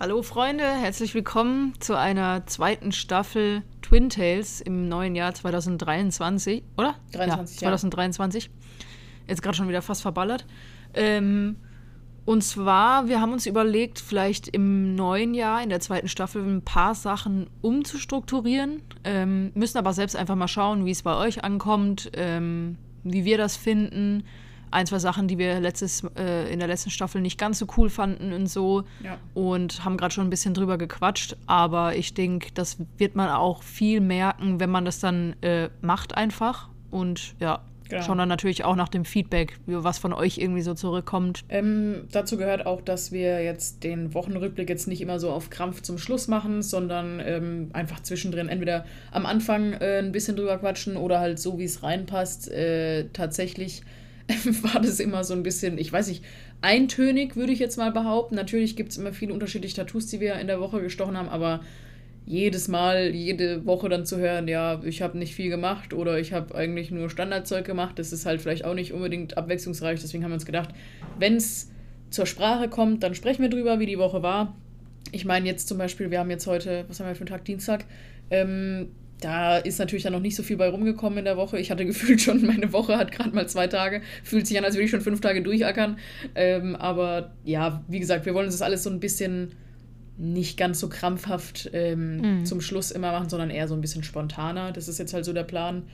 Hallo Freunde, herzlich willkommen zu einer zweiten Staffel Twin Tales im neuen Jahr 2023, oder? 23, ja, 2023. Jetzt gerade schon wieder fast verballert. Ähm, und zwar, wir haben uns überlegt, vielleicht im neuen Jahr, in der zweiten Staffel, ein paar Sachen umzustrukturieren. Ähm, müssen aber selbst einfach mal schauen, wie es bei euch ankommt, ähm, wie wir das finden. Ein, zwei Sachen, die wir letztes, äh, in der letzten Staffel nicht ganz so cool fanden und so. Ja. Und haben gerade schon ein bisschen drüber gequatscht. Aber ich denke, das wird man auch viel merken, wenn man das dann äh, macht einfach. Und ja, Genau. schauen dann natürlich auch nach dem Feedback, was von euch irgendwie so zurückkommt. Ähm, dazu gehört auch, dass wir jetzt den Wochenrückblick jetzt nicht immer so auf Krampf zum Schluss machen, sondern ähm, einfach zwischendrin entweder am Anfang äh, ein bisschen drüber quatschen oder halt so, wie es reinpasst. Äh, tatsächlich war das immer so ein bisschen, ich weiß nicht, eintönig, würde ich jetzt mal behaupten. Natürlich gibt es immer viele unterschiedliche Tattoos, die wir in der Woche gestochen haben, aber jedes Mal, jede Woche dann zu hören, ja, ich habe nicht viel gemacht oder ich habe eigentlich nur Standardzeug gemacht, das ist halt vielleicht auch nicht unbedingt abwechslungsreich. Deswegen haben wir uns gedacht, wenn es zur Sprache kommt, dann sprechen wir drüber, wie die Woche war. Ich meine jetzt zum Beispiel, wir haben jetzt heute, was haben wir für einen Tag? Dienstag. Ähm, da ist natürlich dann noch nicht so viel bei rumgekommen in der Woche. Ich hatte gefühlt schon, meine Woche hat gerade mal zwei Tage. Fühlt sich an, als würde ich schon fünf Tage durchackern. Ähm, aber ja, wie gesagt, wir wollen uns das alles so ein bisschen nicht ganz so krampfhaft ähm, Mhm. zum Schluss immer machen, sondern eher so ein bisschen spontaner. Das ist jetzt halt so der Plan.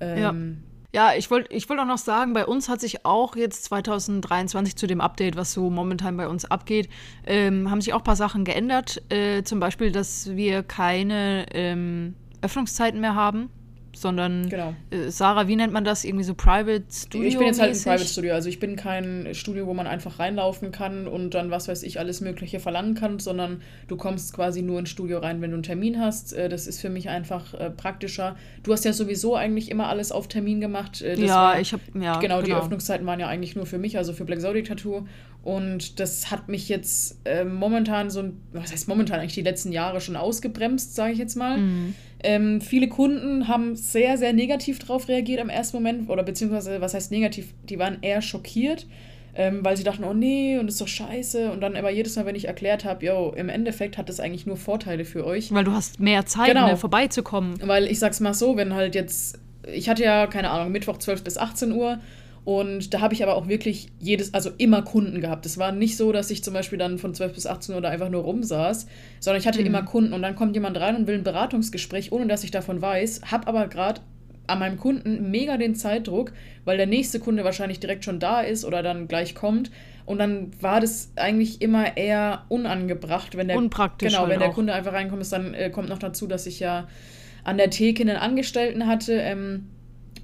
Ähm, Ja, ich wollte ich wollt auch noch sagen, bei uns hat sich auch jetzt 2023 zu dem Update, was so momentan bei uns abgeht, ähm, haben sich auch ein paar Sachen geändert. Äh, zum Beispiel, dass wir keine ähm, Öffnungszeiten mehr haben, sondern Genau. äh, Sarah, wie nennt man das? Irgendwie so Private Studio? Ich bin jetzt halt ein? Private Studio, also ich bin kein Studio, wo man einfach reinlaufen kann und dann, was weiß ich, alles Mögliche verlangen kann, sondern du kommst quasi nur ins Studio rein, wenn du einen Termin hast. Äh, Das ist für mich einfach äh, praktischer. Du hast ja sowieso eigentlich immer alles auf Termin gemacht. Äh, das Ja, war- ich habe ja genau, die Öffnungszeiten waren ja eigentlich nur für mich, also für Black Zodiac Tattoo. Und das hat mich jetzt äh, momentan so, ein- was heißt momentan eigentlich die letzten Jahre schon ausgebremst, sage ich jetzt mal. Mhm. Ähm, viele Kunden haben sehr, sehr negativ drauf reagiert am ersten Moment. Oder beziehungsweise, was heißt negativ? Die waren eher schockiert, ähm, weil sie dachten, oh nee, und das ist doch scheiße. Und dann aber jedes Mal, wenn ich erklärt habe, yo, im Endeffekt hat das eigentlich nur Vorteile für euch. Weil du hast mehr Zeit, Genau. ne, vorbeizukommen. Weil ich sag's mal so, wenn halt jetzt, ich hatte ja, keine Ahnung, Mittwoch 12 bis 18 Uhr und da habe ich aber auch wirklich jedes, also immer Kunden gehabt. Es war nicht so, dass ich zum Beispiel dann von 12 bis 18 Uhr da einfach nur rumsaß, sondern ich hatte Mhm. immer Kunden und dann kommt jemand rein und will ein Beratungsgespräch, ohne dass ich davon weiß, hab aber gerade an meinem Kunden mega den Zeitdruck, weil der nächste Kunde wahrscheinlich direkt schon da ist oder dann gleich kommt. Und dann war das eigentlich immer eher unangebracht, wenn der Unpraktisch Genau, halt wenn der auch. Kunde einfach reinkommt, ist, dann äh, kommt noch dazu, dass ich ja an der Theke einen Angestellten hatte. Ähm,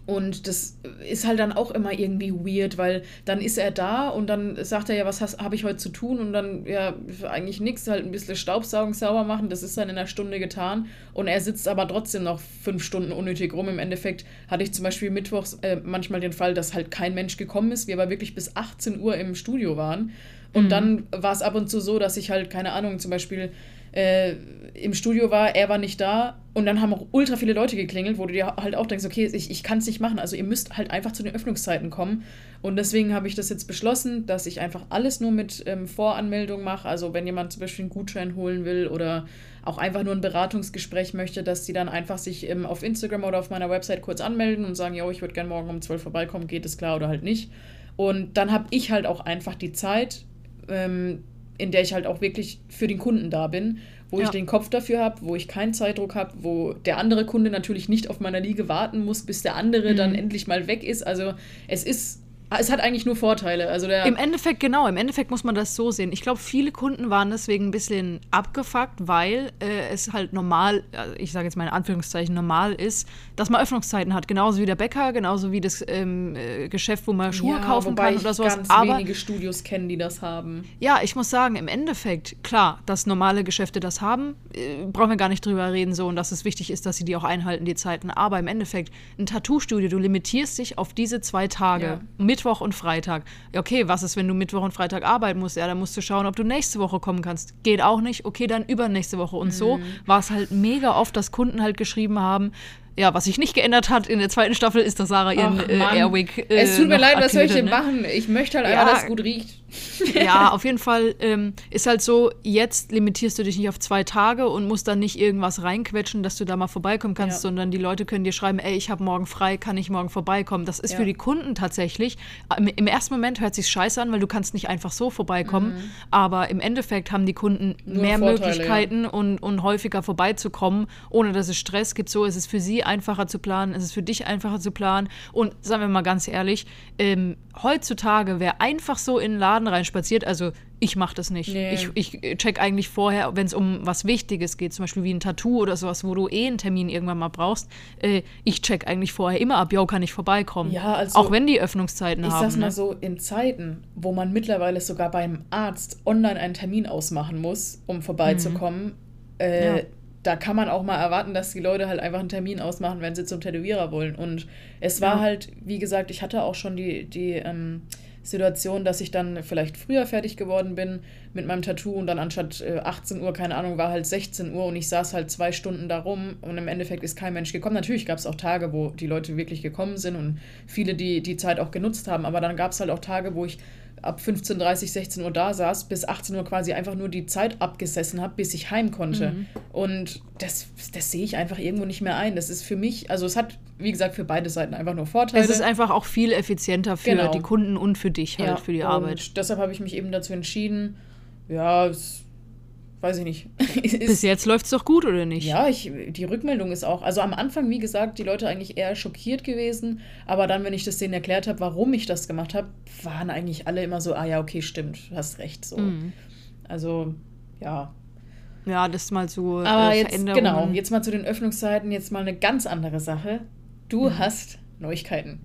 und das ist halt dann auch immer irgendwie weird, weil dann ist er da und dann sagt er ja, was habe ich heute zu tun? Und dann, ja, eigentlich nichts, halt ein bisschen Staubsaugen sauber machen, das ist dann in einer Stunde getan. Und er sitzt aber trotzdem noch fünf Stunden unnötig rum. Im Endeffekt hatte ich zum Beispiel mittwochs äh, manchmal den Fall, dass halt kein Mensch gekommen ist, wir aber wirklich bis 18 Uhr im Studio waren. Und Mhm. dann war es ab und zu so, dass ich halt, keine Ahnung, zum Beispiel äh, im Studio war, er war nicht da und dann haben auch ultra viele Leute geklingelt, wo du dir halt auch denkst, okay, ich, ich kann es nicht machen. Also ihr müsst halt einfach zu den Öffnungszeiten kommen. Und deswegen habe ich das jetzt beschlossen, dass ich einfach alles nur mit ähm, Voranmeldung mache. Also wenn jemand zum Beispiel einen Gutschein holen will oder auch einfach nur ein Beratungsgespräch möchte, dass die dann einfach sich ähm, auf Instagram oder auf meiner Website kurz anmelden und sagen, yo, ich würde gerne morgen um 12 vorbeikommen, geht es klar oder halt nicht. Und dann habe ich halt auch einfach die Zeit, ähm, in der ich halt auch wirklich für den Kunden da bin, wo Ja. ich den Kopf dafür habe, wo ich keinen Zeitdruck habe, wo der andere Kunde natürlich nicht auf meiner Liege warten muss, bis der andere Mhm. dann endlich mal weg ist. Also es ist, es hat eigentlich nur Vorteile. Also der, Im Endeffekt, genau, im Endeffekt muss man das so sehen. Ich glaube, viele Kunden waren deswegen ein bisschen abgefuckt, weil äh, es halt normal, also ich sage jetzt mal in Anführungszeichen, normal ist, dass man Öffnungszeiten hat. Genauso wie der Bäcker, genauso wie das ähm, äh, Geschäft, wo man Schuhe ja, kaufen kann ich oder sowas. ganz Aber wenige Studios kennen, die das haben. ja, ich muss sagen, im Endeffekt, klar, dass normale Geschäfte das haben, äh, brauchen wir gar nicht drüber reden, so und dass es wichtig ist, dass sie die auch einhalten, die Zeiten. Aber im Endeffekt, ein Tattoo-Studio, du limitierst dich auf diese zwei Tage, Ja. Mittwoch und Freitag. Okay, was ist, wenn du Mittwoch und Freitag arbeiten musst? Ja, dann musst du schauen, ob du nächste Woche kommen kannst. Geht auch nicht, okay, dann übernächste Woche. Und so Mhm. war es halt mega oft, dass Kunden halt geschrieben haben, ja, was sich nicht geändert hat in der zweiten Staffel, ist, dass Sarah ihren Ach, äh. Airwick äh, es tut mir leid, was soll ich denn ne? machen? Ich möchte halt Ja. einfach, dass es gut riecht. ja, auf jeden Fall ähm, ist halt so, jetzt limitierst du dich nicht auf zwei Tage und musst dann nicht irgendwas reinquetschen, dass du da mal vorbeikommen kannst, Ja. sondern die Leute können dir schreiben, ey, ich habe morgen frei, kann ich morgen vorbeikommen. Das ist Ja. für die Kunden tatsächlich, im, im ersten Moment hört sich scheiße an, weil du kannst nicht einfach so vorbeikommen, aber im Endeffekt haben die Kunden Mhm. Nur mehr Vorteile, Möglichkeiten und, und häufiger vorbeizukommen, ohne dass es Stress gibt. So ist es für sie einfacher zu planen, ist es für dich einfacher zu planen. Und sagen wir mal ganz ehrlich, ähm, heutzutage, wer einfach so in den Laden reinspaziert, also ich mache das nicht. Nee. Ich, ich check eigentlich vorher, wenn es um was Wichtiges geht, zum Beispiel wie ein Tattoo oder sowas, wo du eh einen Termin irgendwann mal brauchst, äh, ich check eigentlich vorher immer ab, yo, kann ich vorbeikommen. Ja, also- Auch wenn die Öffnungszeiten Ich haben. sag's mal ne? so, in Zeiten, wo man mittlerweile sogar beim Arzt online einen Termin ausmachen muss, um vorbeizukommen, äh, Mhm. Ja. da kann man auch mal erwarten, dass die Leute halt einfach einen Termin ausmachen, wenn sie zum Tätowierer wollen. Und es war Ja. halt, wie gesagt, ich hatte auch schon die, die ähm, Situation, dass ich dann vielleicht früher fertig geworden bin mit meinem Tattoo und dann anstatt äh, 18 Uhr, keine Ahnung, war halt 16 Uhr und ich saß halt zwei Stunden da rum und im Endeffekt ist kein Mensch gekommen. Natürlich gab es auch Tage, wo die Leute wirklich gekommen sind und viele, die die Zeit auch genutzt haben, aber dann gab es halt auch Tage, wo ich ab 15.30 16 Uhr da saß, bis 18 Uhr quasi einfach nur die Zeit abgesessen habe, bis ich heim konnte. Mhm. Und das, das sehe ich einfach irgendwo nicht mehr ein. Das ist für mich, also es hat, wie gesagt, für beide Seiten einfach nur Vorteile. Es ist einfach auch viel effizienter für Genau. die Kunden und für dich halt, für die Arbeit. Und deshalb habe ich mich eben dazu entschieden, ja, es, weiß ich nicht. Bis jetzt läuft es doch gut, oder nicht? ja, ich, die Rückmeldung ist auch, also am Anfang, wie gesagt, die Leute eigentlich eher schockiert gewesen, aber dann, wenn ich das denen erklärt habe, warum ich das gemacht habe, waren eigentlich alle immer so, ah ja, okay, stimmt, du hast recht, so. Mhm. Also, ja. Ja, das ist mal so Aber äh, jetzt, genau, jetzt mal zu den Öffnungszeiten, jetzt mal eine ganz andere Sache. Du Mhm. hast Neuigkeiten.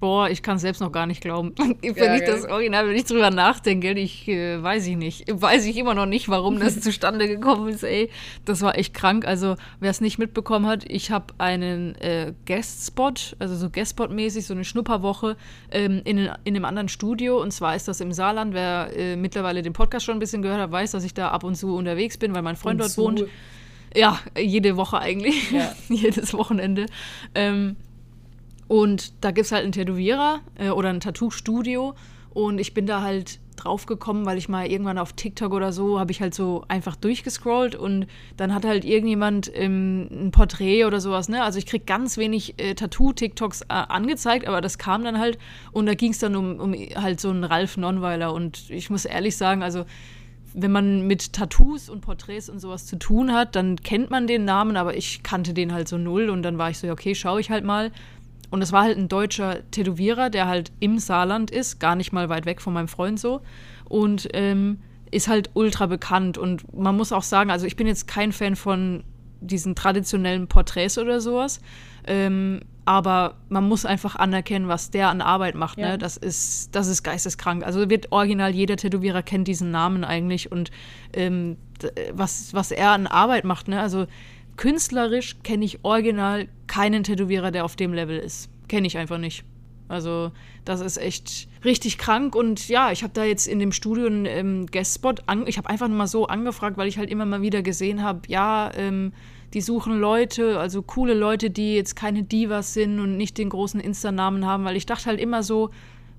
Boah, ich kann es selbst noch gar nicht glauben. Wenn Ja, ich gell? das Original, wenn ich drüber nachdenke, ich äh, weiß ich nicht. Weiß ich immer noch nicht, warum das zustande gekommen ist, ey. Das war echt krank. Also, wer es nicht mitbekommen hat, ich habe einen äh, Guest-Spot, also so Guest-Spot-mäßig, so eine Schnupperwoche ähm, in, in einem anderen Studio. Und zwar ist das im Saarland. Wer äh, mittlerweile den Podcast schon ein bisschen gehört hat, weiß, dass ich da ab und zu unterwegs bin, weil mein Freund Und dort zu- wohnt. Ja, jede Woche eigentlich. Ja. Jedes Wochenende. Ähm, und da gibt es halt einen Tätowierer äh, oder ein Tattoo-Studio. Und ich bin da halt drauf gekommen, weil ich mal irgendwann auf TikTok oder so habe ich halt so einfach durchgescrollt und dann hat halt irgendjemand ähm, ein Porträt oder sowas, ne? Also ich krieg ganz wenig äh, Tattoo-TikToks äh, angezeigt, aber das kam dann halt und da ging es dann um, um halt so einen Ralf Nonweiler und ich muss ehrlich sagen, also wenn man mit Tattoos und Porträts und sowas zu tun hat, dann kennt man den Namen, aber ich kannte den halt so null und dann war ich so, okay, schaue ich halt mal. Und es war halt ein deutscher Tätowierer, der halt im Saarland ist, gar nicht mal weit weg von meinem Freund so. Und ähm, ist halt ultra bekannt. Und man muss auch sagen, also ich bin jetzt kein Fan von diesen traditionellen Porträts oder sowas. Ähm, aber man muss einfach anerkennen, was der an Arbeit macht. Ja. Ne? Das, ist, das ist geisteskrank. Also wird original, jeder Tätowierer kennt diesen Namen eigentlich. Und ähm, was, was er an Arbeit macht, ne? Also künstlerisch kenne ich original keinen Tätowierer, der auf dem Level ist. Kenne ich einfach nicht. Also, das ist echt richtig krank. Und ja, ich habe da jetzt in dem Studio einen ähm, Guestspot. Ich habe einfach nur mal so angefragt, weil ich halt immer mal wieder gesehen habe, ja, ähm, die suchen Leute, also coole Leute, die jetzt keine Divas sind und nicht den großen Insta-Namen haben, weil ich dachte halt immer so,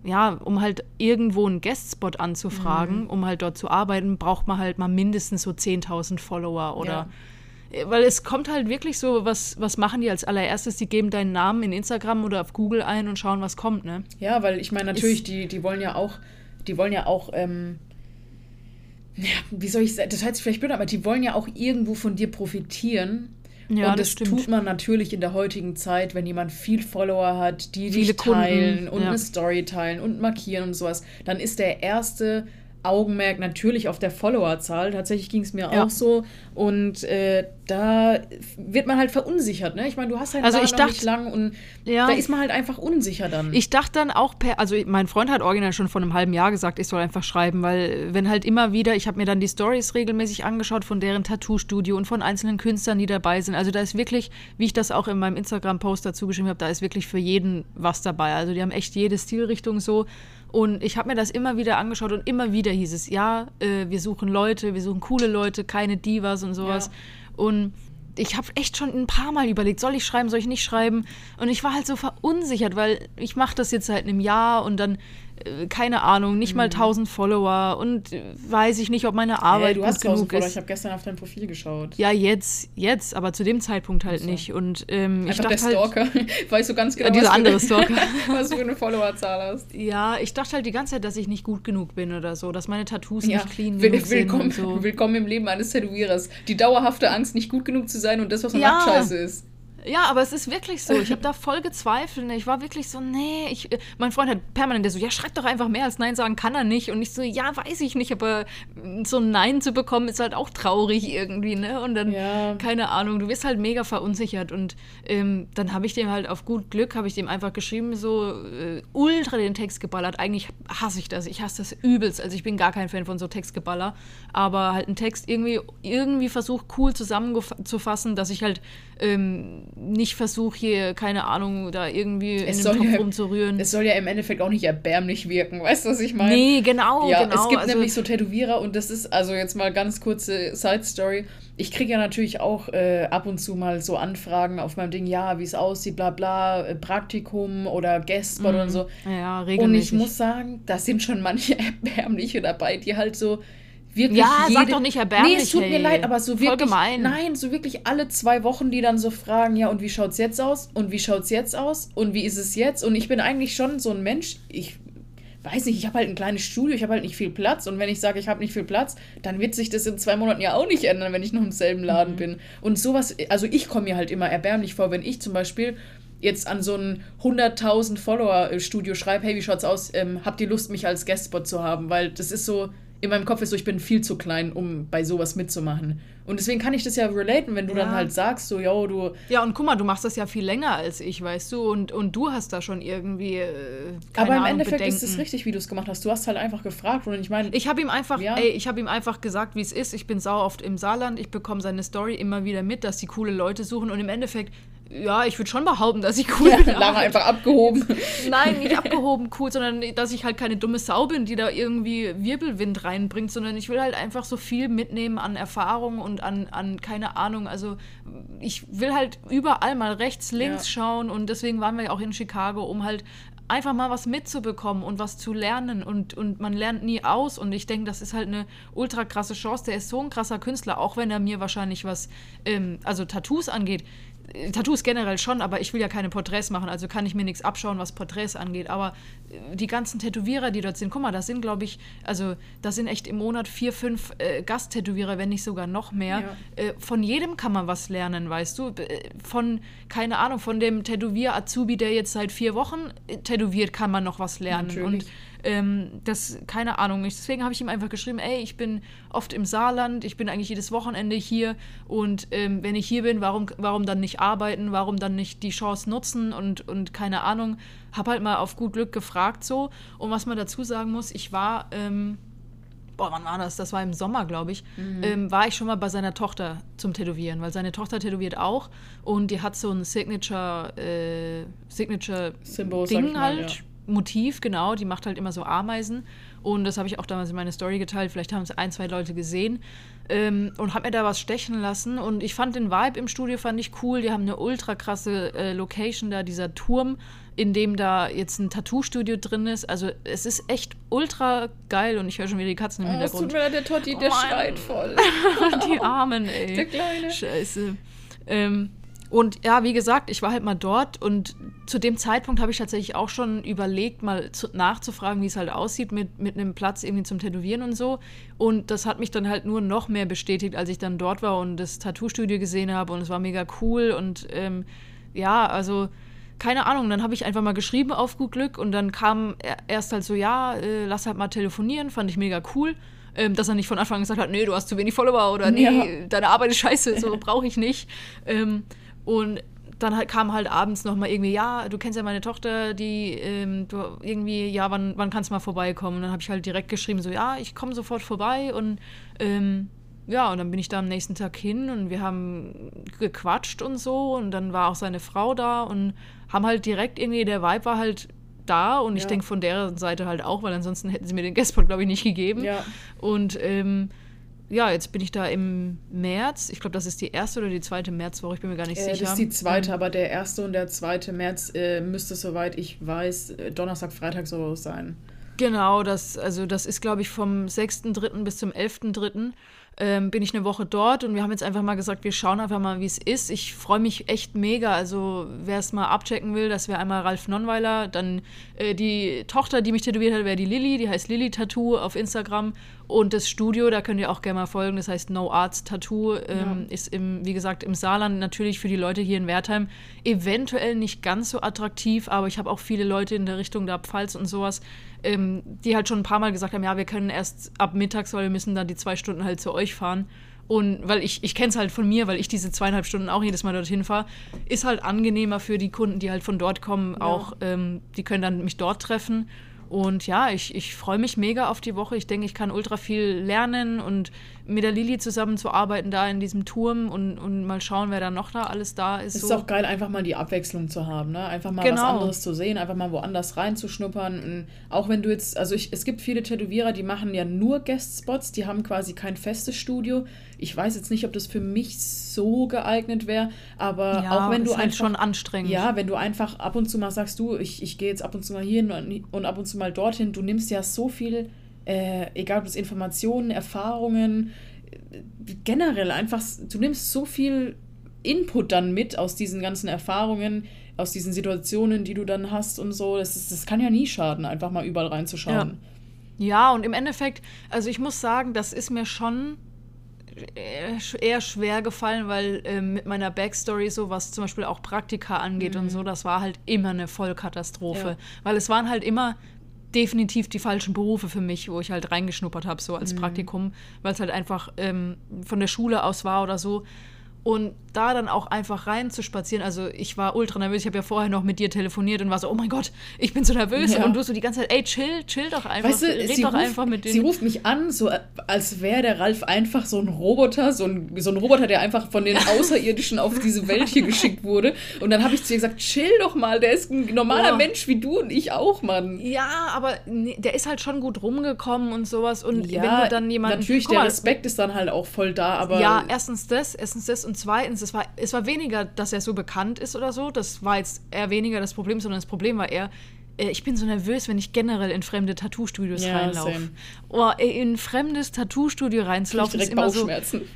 ja, um halt irgendwo einen Guestspot anzufragen, um halt dort zu arbeiten, braucht man halt mal mindestens so 10.000 Follower oder Ja. Weil es kommt halt wirklich so, was, was machen die als allererstes? Die geben deinen Namen in Instagram oder auf Google ein und schauen, was kommt, ne? Ja, weil ich meine, natürlich, Ist- die, die wollen ja auch, die wollen ja auch, ähm, ja, wie soll ich sagen, das sich vielleicht blöd aber die wollen ja auch irgendwo von dir profitieren. Ja, und das das tut man natürlich in der heutigen Zeit, wenn jemand viel Follower hat, die Viele dich Kunden, teilen und ja. eine Story teilen und markieren und sowas, dann ist der erste Augenmerk natürlich auf der Followerzahl. Tatsächlich ging es mir Ja. auch so. Und äh, da wird man halt verunsichert. Ne? Ich meine, du hast halt Also ich dachte- nicht lang und Ja. da ist man halt einfach unsicher dann. Ich dachte dann auch per, also mein Freund hat original schon vor einem halben Jahr gesagt, ich soll einfach schreiben, weil wenn halt immer wieder, ich habe mir dann die Stories regelmäßig angeschaut von deren Tattoo-Studio und von einzelnen Künstlern, die dabei sind. Also da ist wirklich, wie ich das auch in meinem Instagram-Post dazu geschrieben habe, da ist wirklich für jeden was dabei. Also die haben echt jede Stilrichtung so. Und ich habe mir das immer wieder angeschaut und immer wieder hieß es, ja, äh, wir suchen Leute, wir suchen coole Leute, keine Divas und sowas. Ja. Und ich habe echt schon ein paar Mal überlegt, soll ich schreiben, soll ich nicht schreiben? Und ich war halt so verunsichert, weil ich mache das jetzt seit einem Jahr und dann keine Ahnung, nicht mal 1000 Follower und äh, weiß ich nicht, ob meine Arbeit Hey, du gut hast 1000 genug Follower. ist. Ich habe gestern auf dein Profil geschaut. Ja, jetzt, jetzt, aber zu dem Zeitpunkt halt Ach so. nicht. Und ähm, ich Einfach der dachte halt, Stalker. weißt du ganz genau, Ja, dieser was, andere Stalker. was du für eine Followerzahl hast. ja, ich dachte halt die ganze Zeit, dass ich nicht gut genug bin oder so, dass meine Tattoos Ja, nicht clean will, sind willkommen, und so. willkommen im Leben eines Tätowierers. Die dauerhafte Angst, nicht gut genug zu sein und das, was man Ja. macht, scheiße ist. Ja, aber es ist wirklich so. Ich habe da voll gezweifelt. ne? Ich war wirklich so, nee, ich, äh, mein Freund hat permanent der so, ja, schreib doch einfach mehr als Nein sagen kann er nicht. Und ich so, ja, weiß ich nicht, aber so ein Nein zu bekommen ist halt auch traurig irgendwie, ne? Und dann, Ja. keine Ahnung, du wirst halt mega verunsichert. Und ähm, dann habe ich dem halt auf gut Glück, habe ich dem einfach geschrieben, so äh, ultra den Text geballert. Eigentlich hasse ich das. Ich hasse das übelst. Also ich bin gar kein Fan von so Textgeballer. Aber halt einen Text irgendwie, irgendwie versucht, cool zusammenzufassen, dass ich halt ähm, nicht versuche, hier, keine Ahnung, da irgendwie in Es den soll, Topf ja, rumzurühren. es soll ja im Endeffekt auch nicht erbärmlich wirken, weißt du, was ich meine? nee, genau, Ja, genau. es gibt also, nämlich so Tätowierer und das ist, also jetzt mal ganz kurze Side-Story. Ich kriege ja natürlich auch äh, ab und zu mal so Anfragen auf meinem Ding, ja, wie es aussieht, bla bla, äh, Praktikum oder Guestspot Mhm. und so. Ja, Und regelmäßig. ich muss sagen, da sind schon manche erbärmliche dabei, die halt so wirklich. Ja, sag jede, doch nicht erbärmlich, Nee, es tut mir hey. leid, aber so Voll wirklich. gemein. Nein, so wirklich alle zwei Wochen, die dann so fragen, ja, und wie schaut's jetzt aus? Und wie schaut's jetzt aus? Und wie ist es jetzt? Und ich bin eigentlich schon so ein Mensch, ich weiß nicht, ich habe halt ein kleines Studio, ich habe halt nicht viel Platz. Und wenn ich sage, ich habe nicht viel Platz, dann wird sich das in zwei Monaten ja auch nicht ändern, wenn ich noch im selben Mhm. Laden bin. Und sowas, also ich komme mir halt immer erbärmlich vor, wenn ich zum Beispiel jetzt an so ein 100.000 Follower-Studio schreibe, hey, wie schaut's aus? Ähm, habt ihr Lust, mich als Guestspot zu haben? Weil das ist so, in meinem Kopf ist so, ich bin viel zu klein, um bei sowas mitzumachen. Und deswegen kann ich das ja relaten, wenn du Ja. dann halt sagst, so, yo, du, ja, und guck mal, du machst das ja viel länger als ich, weißt du, und, und du hast da schon irgendwie. Äh, aber im Ahnung, Endeffekt Bedenken. ist es richtig, wie du es gemacht hast. Du hast halt einfach gefragt und ich meine, Ich habe ihm einfach, Ja. ey, ich habe ihm einfach gesagt, wie es ist. Ich bin sau oft im Saarland. Ich bekomme seine Story immer wieder mit, dass die coole Leute suchen. Und im Endeffekt, ja, ich würde schon behaupten, dass ich cool ja, bin. Lara einfach abgehoben. Nein, nicht abgehoben cool, sondern dass ich halt keine dumme Sau bin, die da irgendwie Wirbelwind reinbringt, sondern ich will halt einfach so viel mitnehmen an Erfahrung und an, an keine Ahnung. Also ich will halt überall mal rechts, links Ja. schauen und deswegen waren wir ja auch in Chicago, um halt einfach mal was mitzubekommen und was zu lernen und, und man lernt nie aus und ich denke, das ist halt eine ultra krasse Chance. Der ist so ein krasser Künstler, auch wenn er mir wahrscheinlich was, ähm, also Tattoos angeht. Tattoos generell schon, aber ich will ja keine Porträts machen, also kann ich mir nichts abschauen, was Porträts angeht. Aber die ganzen Tätowierer, die dort sind, guck mal, das sind, glaube ich, also das sind echt im Monat vier, fünf äh, Gasttätowierer, wenn nicht sogar noch mehr. Äh, von jedem kann man was lernen, weißt du? Äh, Von, keine Ahnung, von dem Tätowier-Azubi, der jetzt seit vier Wochen äh, tätowiert, kann man noch was lernen. Natürlich. Und ähm, das, keine Ahnung. Deswegen habe ich ihm einfach geschrieben, ey, ich bin oft im Saarland, ich bin eigentlich jedes Wochenende hier und ähm, wenn ich hier bin, warum, warum dann nicht arbeiten, warum dann nicht die Chance nutzen und, und keine Ahnung. Hab halt mal auf gut Glück gefragt so. Und was man dazu sagen muss, ich war, ähm, boah, wann war das? Das war im Sommer, glaube ich, ähm, war ich schon mal bei seiner Tochter zum Tätowieren, weil seine Tochter tätowiert auch und die hat so ein Signature, äh, Signature Symbol, Ding mal, halt, ja. Motiv, genau, die macht halt immer so Ameisen. Und das habe ich auch damals in meine Story geteilt. Vielleicht haben es ein, zwei Leute gesehen. Ähm, und habe mir da was stechen lassen. Und ich fand den Vibe im Studio fand ich cool. Die haben eine ultra krasse äh, Location da, dieser Turm, in dem da jetzt ein Tattoo-Studio drin ist. Also es ist echt ultra geil und ich höre schon wieder die Katzen im Oh, es tut Hintergrund. mir leid, der Totti, Oh der Mann. schreit voll. die Armen, ey. Der Kleine. Scheiße. Ähm, und ja, wie gesagt, ich war halt mal dort und zu dem Zeitpunkt habe ich tatsächlich auch schon überlegt, mal zu, nachzufragen, wie es halt aussieht mit, mit einem Platz irgendwie zum Tätowieren und so. Und das hat mich dann halt nur noch mehr bestätigt, als ich dann dort war und das Tattoo-Studio gesehen habe und es war mega cool und ähm, ja, also keine Ahnung, dann habe ich einfach mal geschrieben auf gut Glück und dann kam er erst halt so, ja, äh, lass halt mal telefonieren, fand ich mega cool. Ähm, dass er nicht von Anfang an gesagt hat, nee, du hast zu wenig Follower oder nee, Ja. deine Arbeit ist scheiße, so brauche ich nicht. Ähm, und dann halt kam halt abends nochmal irgendwie, ja, du kennst ja meine Tochter, die ähm, du irgendwie, ja, wann, wann kannst du mal vorbeikommen? Und dann habe ich halt direkt geschrieben, so, ja, ich komme sofort vorbei und ähm, ja, und dann bin ich da am nächsten Tag hin und wir haben gequatscht und so und dann war auch seine Frau da und haben halt direkt irgendwie, der Vibe war halt da und ich Ja. denke von deren Seite halt auch, weil ansonsten hätten sie mir den Guestpot, glaube ich, nicht gegeben. Ja. Und ähm, ja, jetzt bin ich da im März. Ich glaube, das ist die erste oder die zweite Märzwoche, ich bin mir gar nicht Äh, sicher. das ist die zweite, Ähm, aber der erste und der zweite März äh, müsste, soweit ich weiß, äh, Donnerstag, Freitag so sein. Genau, das, also das ist, glaube ich, vom 6.3. bis zum 11.3 ähm, bin ich eine Woche dort und wir haben jetzt einfach mal gesagt, wir schauen einfach mal, wie es ist. Ich freue mich echt mega. Also, wer es mal abchecken will, das wäre einmal Ralf Nonweiler, dann äh, die Tochter, die mich tätowiert hat, wäre die Lilly, die heißt Lilly Tattoo auf Instagram. Und das Studio, da könnt ihr auch gerne mal folgen, das heißt No Arts Tattoo, ähm, ja. ist im, wie gesagt, im Saarland natürlich für die Leute hier in Wertheim eventuell nicht ganz so attraktiv, aber ich habe auch viele Leute in der Richtung der Pfalz und sowas, ähm, die halt schon ein paar Mal gesagt haben, ja, wir können erst ab mittags, weil wir müssen dann die zwei Stunden halt zu euch fahren. Und weil ich, ich kenne es halt von mir, weil ich diese zweieinhalb Stunden auch jedes Mal dorthin fahre, ist halt angenehmer für die Kunden, die halt von dort kommen, ja. auch, ähm, die können dann mich dort treffen. Und ja, ich, ich freue mich mega auf die Woche. Ich denke, ich kann ultra viel lernen und mit der Lili zusammenzuarbeiten da in diesem Turm und, und mal schauen, wer da noch da alles da ist. Es so. ist auch geil, einfach mal die Abwechslung zu haben, ne? Einfach mal genau. was anderes zu sehen, einfach mal woanders reinzuschnuppern. Und auch wenn du jetzt, also ich, es gibt viele Tätowierer, die machen ja nur Guest-Spots, die haben quasi kein festes Studio. Ich weiß jetzt nicht, ob das für mich so geeignet wäre, aber ja, auch wenn du halt einfach. schon anstrengend. Ja, wenn du einfach ab und zu mal sagst, du, ich, ich gehe jetzt ab und zu mal hier und, und ab und zu mal dorthin, du nimmst ja so viel äh, egal ob es Informationen, Erfahrungen, äh, generell einfach, du nimmst so viel Input dann mit aus diesen ganzen Erfahrungen, aus diesen Situationen, die du dann hast und so. Das, ist, das kann ja nie schaden, einfach mal überall reinzuschauen. Ja. ja, und im Endeffekt, also ich muss sagen, das ist mir schon eher schwer gefallen, weil äh, mit meiner Backstory so, was zum Beispiel auch Praktika angeht mhm. und so, das war halt immer eine Vollkatastrophe. Ja. Weil es waren halt immer definitiv die falschen Berufe für mich, wo ich halt reingeschnuppert habe, so als mhm. Praktikum, weil es halt einfach ähm, von der Schule aus war oder so. Und da dann auch einfach rein zu spazieren, also ich war ultra nervös, ich habe ja vorher noch mit dir telefoniert und war so, oh mein Gott, ich bin so nervös. Ja. Und du so die ganze Zeit, ey, chill, chill doch einfach, weißt du, red doch ruft, einfach mit denen. Sie ruft mich an, so als wäre der Ralf einfach so ein Roboter, so ein, so ein Roboter, der einfach von den Außerirdischen auf diese Welt hier geschickt wurde. Und dann habe ich zu ihr gesagt, chill doch mal, der ist ein normaler oh. Mensch wie du und ich auch, Mann. Ja, aber der ist halt schon gut rumgekommen und sowas. Und ja, wenn du dann jemanden... Natürlich, der Respekt ist dann halt auch voll da, aber... Ja, erstens das, erstens das und zweitens, es war es war weniger, dass er so bekannt ist oder so. Das war jetzt eher weniger das Problem, sondern das Problem war eher, ich bin so nervös, wenn ich generell in fremde Tattoo-Studios ja, reinlaufe. Oh, in ein fremdes Tattoo-Studio reinzulaufen ist immer so.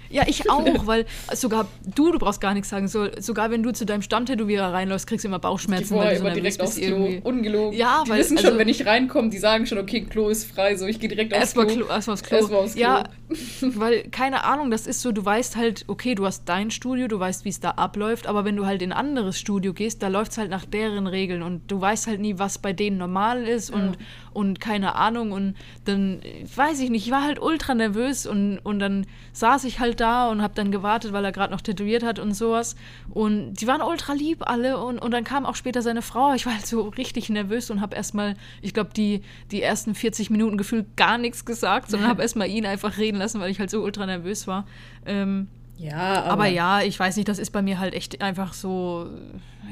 Ja, ich auch, weil sogar du, du brauchst gar nichts sagen. So, sogar wenn du zu deinem Stammtätowierer reinläufst, kriegst du immer Bauchschmerzen. Ich gehe immer direkt aufs Klo. Irgendwie. Ungelogen. Ja, die weil, wissen schon, also, wenn ich reinkomme, die sagen schon, okay, Klo ist frei, so ich gehe direkt aufs Klo. Klo. Erstmal aufs Klo. Erstmal aufs Klo. Ja, weil, keine Ahnung, das ist so, du weißt halt, okay, du hast dein Studio, du weißt, wie es da abläuft, aber wenn du halt in ein anderes Studio gehst, da läuft es halt nach deren Regeln und du weißt halt nie, was bei denen normal ist ja. und, und keine Ahnung. Und dann, weiß ich nicht, ich war halt ultra nervös und, und dann saß ich halt da und habe dann gewartet, weil er gerade noch tätowiert hat und sowas. Und die waren ultra lieb alle und, und dann kam auch später seine Frau. Ich war halt so richtig nervös und habe erstmal, ich glaube, die, die ersten 40 Minuten gefühlt gar nichts gesagt, sondern habe erstmal ihn einfach reden lassen, weil ich halt so ultra nervös war. Ähm, ja, aber, aber, ja, ich weiß nicht, das ist bei mir halt echt einfach so.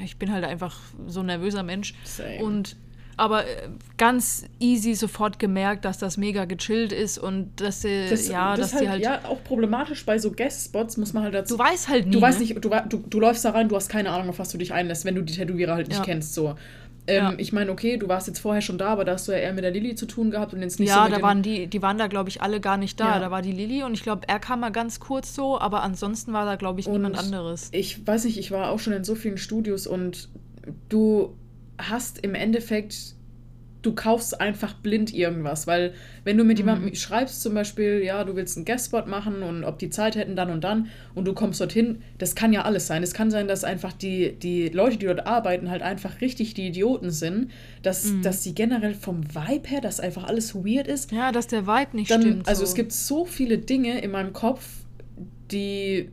Ich bin halt einfach so ein nervöser Mensch. Same. Und aber äh, ganz easy sofort gemerkt, dass das mega gechillt ist und dass sie, das, ja, das dass halt, die halt. Ja, auch problematisch bei so Guest-Spots muss man halt dazu. Du weißt halt nie. Du weißt ne? nicht, du, du, du läufst da rein, du hast keine Ahnung, auf was du dich einlässt, wenn du die Tätowierer halt nicht ja. kennst, so. Ähm, ja. Ich meine, okay, du warst jetzt vorher schon da, aber da hast du ja eher mit der Lilly zu tun gehabt und jetzt nicht ja, so. Ja, da waren die, die waren da, glaube ich, alle gar nicht da. Ja. Da war die Lilly und ich glaube, er kam mal ganz kurz so, aber ansonsten war da, glaube ich, und niemand anderes. Ich weiß nicht, ich war auch schon in so vielen Studios und du hast im Endeffekt du kaufst einfach blind irgendwas, weil wenn du mit mhm. jemandem schreibst zum Beispiel, ja, du willst einen Guestspot machen und ob die Zeit hätten dann und dann und du kommst dorthin, das kann ja alles sein. Es kann sein, dass einfach die, die Leute, die dort arbeiten, halt einfach richtig die Idioten sind, dass, mhm. dass die generell vom Vibe her, dass einfach alles weird ist. Ja, dass der Vibe nicht dann, stimmt. Also so. es gibt so viele Dinge in meinem Kopf, die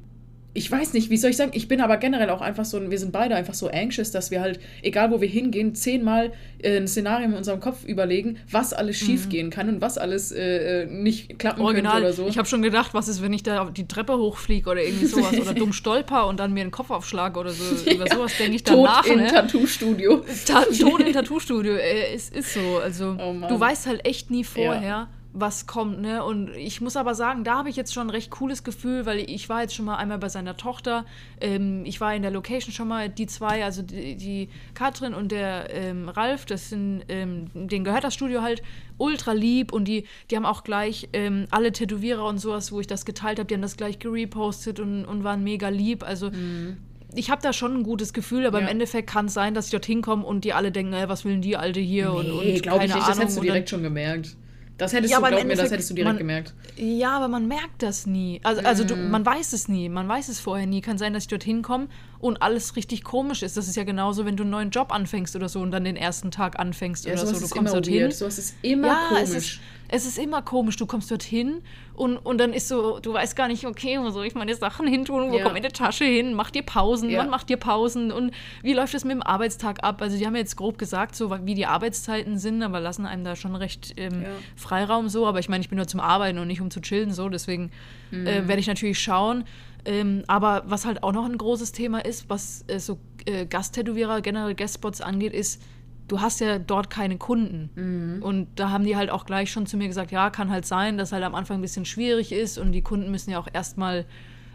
ich weiß nicht, wie soll ich sagen, ich bin aber generell auch einfach so, wir sind beide einfach so anxious, dass wir halt, egal wo wir hingehen, zehnmal äh, ein Szenario in unserem Kopf überlegen, was alles mhm. schief gehen kann und was alles äh, äh nicht klappen Original. könnte oder so. Ich habe schon gedacht, was ist, wenn ich da die Treppe hochfliege oder irgendwie sowas oder dumm stolper und dann mir den Kopf aufschlage oder so. ja. Über sowas denke ich danach. Tod in ne? Tattoo-Studio. Ta Tod in Tattoo-Studio, äh, es ist so. Also, oh du weißt halt echt nie vorher. Ja was kommt, ne? Und ich muss aber sagen, da habe ich jetzt schon ein recht cooles Gefühl, weil ich war jetzt schon mal einmal bei seiner Tochter. Ähm, ich war in der Location schon mal, die zwei, also die, die Katrin und der ähm, Ralf, das sind, ähm, denen gehört das Studio halt ultra lieb und die, die haben auch gleich ähm, alle Tätowierer und sowas, wo ich das geteilt habe, die haben das gleich gerepostet und, und waren mega lieb. Also mhm ich habe da schon ein gutes Gefühl, aber ja. im Endeffekt kann es sein, dass ich dorthin komme und die alle denken, ey, was will denn die Alte hier? Nee, und, und glaube ich nicht, das hättest du direkt schon gemerkt. Das hättest ja, du, glaub mir, das hättest du direkt man, gemerkt. Ja, aber man merkt das nie. Also, also du, mm. man weiß es nie. Man weiß es vorher nie. Kann sein, dass ich dorthin komme und alles richtig komisch ist. Das ist ja genauso, wenn du einen neuen Job anfängst oder so und dann den ersten Tag anfängst ja, oder so. Du kommst dorthin. Weird. So ist immer ja, komisch. Es ist, es ist immer komisch. Du kommst dorthin und, und dann ist so, du weißt gar nicht, okay, wo soll ich meine Sachen hin tun? Wo ja. kommt meine Tasche hin? Macht dir Pausen? Ja. Wann macht dir Pausen? Und wie läuft es mit dem Arbeitstag ab? Also, die haben jetzt grob gesagt, so wie die Arbeitszeiten sind, aber lassen einem da schon recht ähm, ja. Freiraum so. Aber ich meine, ich bin nur zum Arbeiten und nicht um zu chillen, so. Deswegen mhm. äh, werde ich natürlich schauen. Ähm, aber was halt auch noch ein großes Thema ist, was äh, so äh, Gasttätowierer, generell Guestspots angeht, ist, du hast ja dort keine Kunden. Mhm. Und da haben die halt auch gleich schon zu mir gesagt, ja, kann halt sein, dass halt am Anfang ein bisschen schwierig ist und die Kunden müssen ja auch erstmal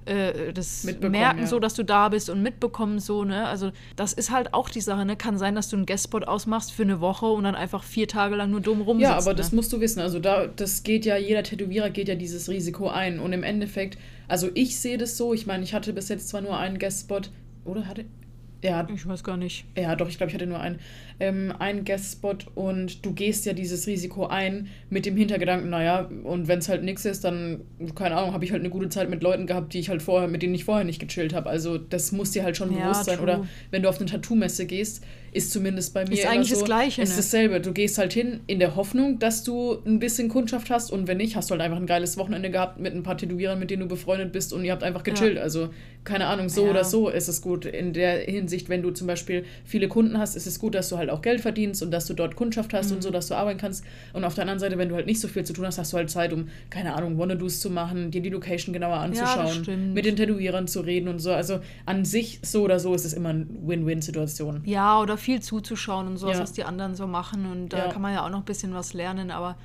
äh, das merken, ja. so dass du da bist und mitbekommen, so, ne? Also, das ist halt auch die Sache, ne? Kann sein, dass du einen Guestspot ausmachst für eine Woche und dann einfach vier Tage lang nur dumm rumsitzt. Ja, aber ne? das musst du wissen. Also, da, das geht ja, jeder Tätowierer geht ja dieses Risiko ein. Und im Endeffekt, also ich sehe das so, ich meine, ich hatte bis jetzt zwar nur einen Guestspot, oder hatte, ja. Ich weiß gar nicht. Ja, doch, ich glaube, ich hatte nur einen, ähm, einen Guestspot und du gehst ja dieses Risiko ein mit dem Hintergedanken, naja, und wenn es halt nichts ist, dann, keine Ahnung, habe ich halt eine gute Zeit mit Leuten gehabt, die ich halt vorher, mit denen ich vorher nicht gechillt habe. Also das muss dir halt schon ja, bewusst sein. True. Oder wenn du auf eine Tattoo-Messe gehst, ist zumindest bei mir. Ist eigentlich so, das Gleiche. Ist ne? dasselbe. Du gehst halt hin in der Hoffnung, dass du ein bisschen Kundschaft hast und wenn nicht, hast du halt einfach ein geiles Wochenende gehabt mit ein paar Tätowierern, mit denen du befreundet bist und ihr habt einfach gechillt. Ja. Also, keine Ahnung, so ja. oder so ist es gut. In der Hinsicht, wenn du zum Beispiel viele Kunden hast, ist es gut, dass du halt auch Geld verdienst und dass du dort Kundschaft hast mhm. und so, dass du arbeiten kannst. Und auf der anderen Seite, wenn du halt nicht so viel zu tun hast, hast du halt Zeit, um, keine Ahnung, Wannadoos zu machen, dir die Location genauer anzuschauen, ja, mit den Tätowierern zu reden und so. Also an sich, so oder so, ist es immer eine Win-Win-Situation. Ja, oder viel zuzuschauen und sowas, ja. was die anderen so machen. Und da ja. kann man ja auch noch ein bisschen was lernen, aber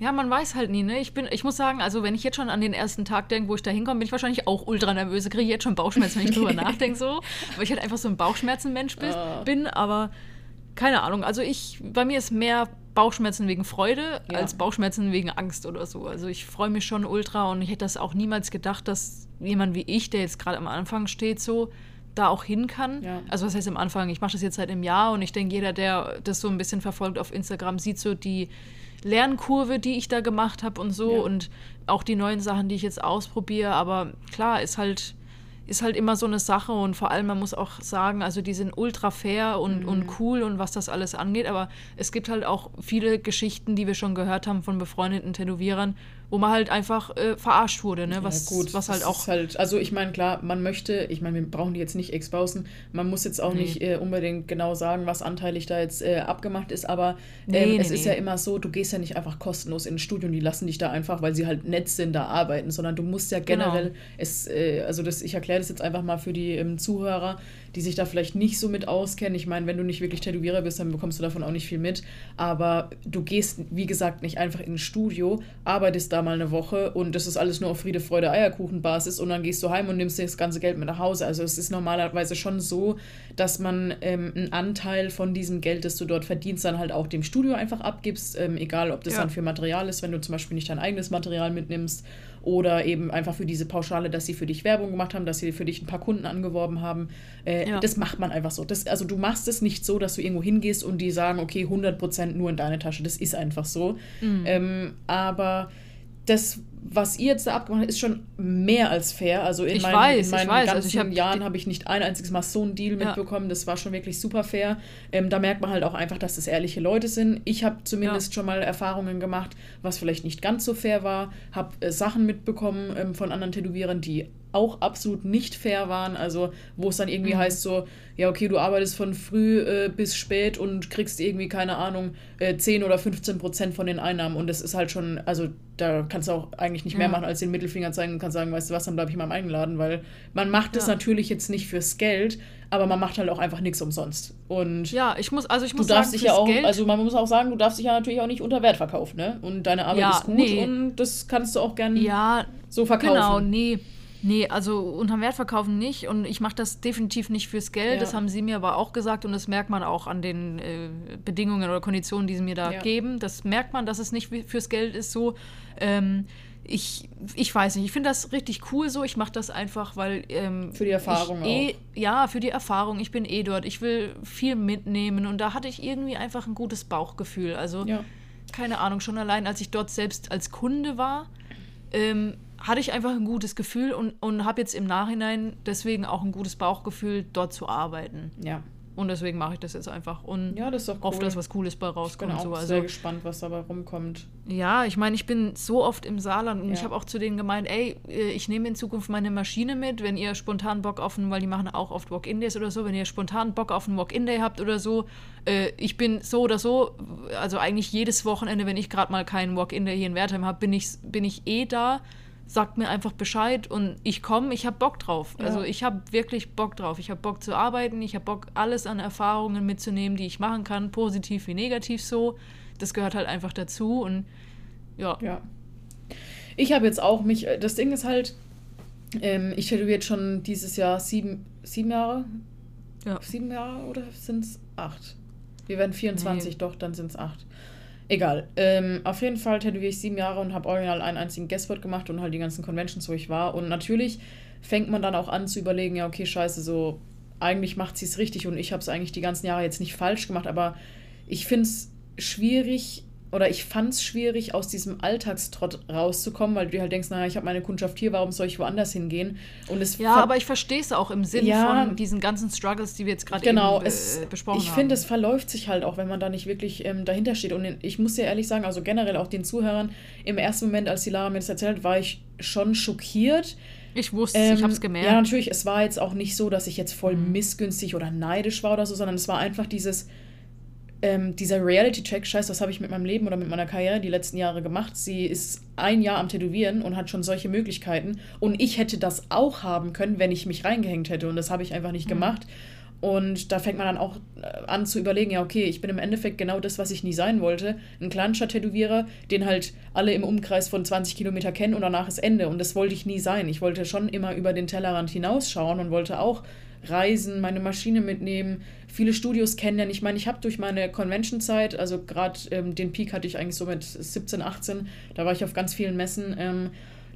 ja, man weiß halt nie, ne? Ich bin, ich muss sagen, also wenn ich jetzt schon an den ersten Tag denke, wo ich da hinkomme, bin ich wahrscheinlich auch ultra nervös. Ich kriege jetzt schon Bauchschmerzen, wenn ich drüber nachdenke, so. Weil ich halt einfach so ein Bauchschmerzenmensch bin, uh. bin, aber keine Ahnung. Also ich, bei mir ist mehr Bauchschmerzen wegen Freude ja. als Bauchschmerzen wegen Angst oder so. Also ich freue mich schon ultra und ich hätte das auch niemals gedacht, dass jemand wie ich, der jetzt gerade am Anfang steht, so da auch hin kann. Ja. Also was heißt am Anfang, ich mache das jetzt seit einem Jahr und ich denke, jeder, der das so ein bisschen verfolgt auf Instagram, sieht so die Lernkurve, die ich da gemacht habe und so ja. und auch die neuen Sachen, die ich jetzt ausprobiere. Aber klar, ist halt, ist halt immer so eine Sache und vor allem, man muss auch sagen, also die sind ultra fair und, mhm. und cool und was das alles angeht, aber es gibt halt auch viele Geschichten, die wir schon gehört haben von befreundeten Tätowierern, wo man halt einfach äh, verarscht wurde, ne? Was, ja, gut, was halt auch. Halt, also ich meine, klar, man möchte, ich meine, wir brauchen die jetzt nicht exposen, man muss jetzt auch nee. nicht äh, unbedingt genau sagen, was anteilig da jetzt äh, abgemacht ist, aber ähm, nee, es nee, ist ja immer so, du gehst ja nicht einfach kostenlos in ein Studio und die lassen dich da einfach, weil sie halt nett sind, da arbeiten, sondern du musst ja genau. generell, genau. es, äh, also das, ich erkläre das jetzt einfach mal für die ähm, Zuhörer, die sich da vielleicht nicht so mit auskennen. Ich meine, wenn du nicht wirklich Tätowierer bist, dann bekommst du davon auch nicht viel mit. Aber du gehst, wie gesagt, nicht einfach in ein Studio, arbeitest da mal eine Woche und das ist alles nur auf Friede, Freude, Eierkuchen-Basis und dann gehst du heim und nimmst dir das ganze Geld mit nach Hause. Also es ist normalerweise schon so, dass man ähm, einen Anteil von diesem Geld, das du dort verdienst, dann halt auch dem Studio einfach abgibst. Ähm, egal, ob das ja. dann für Material ist, wenn du zum Beispiel nicht dein eigenes Material mitnimmst oder eben einfach für diese Pauschale, dass sie für dich Werbung gemacht haben, dass sie für dich ein paar Kunden angeworben haben. Äh, ja. Das macht man einfach so. Das, also du machst es nicht so, dass du irgendwo hingehst und die sagen, okay, 100% nur in deine Tasche. Das ist einfach so. Mhm. Ähm, aber das, was ihr jetzt da abgemacht habt, ist schon mehr als fair. Also in, ich meinen, weiß, in meinen weiß. ganzen also hab Jahren habe ich nicht ein einziges Mal so einen Deal ja. mitbekommen. Das war schon wirklich super fair. Ähm, da merkt man halt auch einfach, dass das ehrliche Leute sind. Ich habe zumindest ja. schon mal Erfahrungen gemacht, was vielleicht nicht ganz so fair war. Habe äh, Sachen mitbekommen ähm, von anderen Tätowierern, die auch absolut nicht fair waren. Also, wo es dann irgendwie mhm. heißt so, ja, okay, du arbeitest von früh äh, bis spät und kriegst irgendwie, keine Ahnung, äh, 10 oder 15 Prozent von den Einnahmen. Und das ist halt schon, also da kannst du auch eigentlich eigentlich nicht mehr machen, als den Mittelfinger zeigen und kann sagen, weißt du was, dann bleibe ich in meinem eigenen Laden, weil man macht das natürlich jetzt nicht fürs Geld, aber man macht halt auch einfach nichts umsonst. Und ja, ich muss, also ich muss du darfst sagen, dich ja auch, Geld, also man muss auch sagen, du darfst dich ja natürlich auch nicht unter Wert verkaufen, ne? Und deine Arbeit Ja, ist gut nee. und das kannst du auch gern ja, so verkaufen. Genau, nee. Nee, also unterm Wert verkaufen nicht und ich mache das definitiv nicht fürs Geld. Ja. Das haben sie mir aber auch gesagt und das merkt man auch an den äh, Bedingungen oder Konditionen, die sie mir da Ja. geben. Das merkt man, dass es nicht fürs Geld ist so. Ähm, ich, ich weiß nicht, ich finde das richtig cool so. Ich mache das einfach, weil. Ähm, Für die Erfahrung eh, Ja, für die Erfahrung. Ich bin eh dort. Ich will viel mitnehmen und da hatte ich irgendwie einfach ein gutes Bauchgefühl. Also Ja. keine Ahnung, schon allein als ich dort selbst als Kunde war, ähm, hatte ich einfach ein gutes Gefühl und, und habe jetzt im Nachhinein deswegen auch ein gutes Bauchgefühl, dort zu arbeiten. Ja. Und deswegen mache ich das jetzt einfach und Ja, das ist doch hoffe, cool. dass was Cooles bei Ich bin rauskommt. auch So. sehr Also, gespannt, was dabei rumkommt. ja, ich meine, ich bin so oft im Saarland und Ja. ich habe auch zu denen gemeint, ey, äh, ich nehme in Zukunft meine Maschine mit, wenn ihr spontan Bock auf einen, weil die machen auch oft Walk-In-Days oder so, wenn ihr spontan Bock auf einen Walk-In-Day habt oder so. Äh, ich bin so oder so, also eigentlich jedes Wochenende, wenn ich gerade mal keinen Walk-In-Day hier in Wertheim habe, bin ich, bin ich eh da. Sagt mir einfach Bescheid und ich komme, ich habe Bock drauf. Ja. Also ich habe wirklich Bock drauf. Ich habe Bock zu arbeiten, ich habe Bock, alles an Erfahrungen mitzunehmen, die ich machen kann, positiv wie negativ so. Das gehört halt einfach dazu und ja. Ja. Ich habe jetzt auch mich, äh, das Ding ist halt, ähm, ich tätowiere jetzt schon dieses Jahr sieben, sieben Jahre? Ja. Sieben Jahre oder sind es acht? Wir werden 24, Nee. doch, dann sind es acht. Egal. Ähm, auf jeden Fall tätowiere ich sieben Jahre und habe original einen einzigen Guestspot gemacht und halt die ganzen Conventions, wo ich war. Und natürlich fängt man dann auch an zu überlegen, ja, okay, scheiße, so eigentlich macht sie es richtig und ich habe es eigentlich die ganzen Jahre jetzt nicht falsch gemacht, aber ich finde es schwierig oder ich fand es schwierig, aus diesem Alltagstrott rauszukommen, weil du dir halt denkst, naja, ich habe meine Kundschaft hier, warum soll ich woanders hingehen? Und es Ja, aber ich verstehe es auch im Sinn Ja. von diesen ganzen Struggles, die wir jetzt gerade Genau, eben es, äh, besprochen ich haben. finde, es verläuft sich halt auch, wenn man da nicht wirklich ähm, dahinter steht. Und ich muss dir ehrlich sagen, also generell auch den Zuhörern, im ersten Moment, als die Lara mir das erzählt, hat, war ich schon schockiert. ich wusste es, ich habe es Ähm, gemerkt. Ja, natürlich, es war jetzt auch nicht so, dass ich jetzt voll Mhm. missgünstig oder neidisch war oder so, sondern es war einfach dieses, ähm, dieser Reality-Check, scheiße, was habe ich mit meinem Leben oder mit meiner Karriere die letzten Jahre gemacht? Sie ist ein Jahr am Tätowieren und hat schon solche Möglichkeiten. Und ich hätte das auch haben können, wenn ich mich reingehängt hätte. Und das habe ich einfach nicht Mhm. gemacht. Und da fängt man dann auch äh, an zu überlegen, ja, okay, ich bin im Endeffekt genau das, was ich nie sein wollte. Ein Kleinstadt-Tätowierer, den halt alle im Umkreis von 20 Kilometer kennen und danach ist Ende. Und das wollte ich nie sein. Ich wollte schon immer über den Tellerrand hinausschauen und wollte auch reisen, meine Maschine mitnehmen, viele Studios kennenlernen. Ich meine, ich habe durch meine Convention-Zeit, also gerade ähm, den Peak hatte ich eigentlich so mit 17, 18, da war ich auf ganz vielen Messen. Ähm,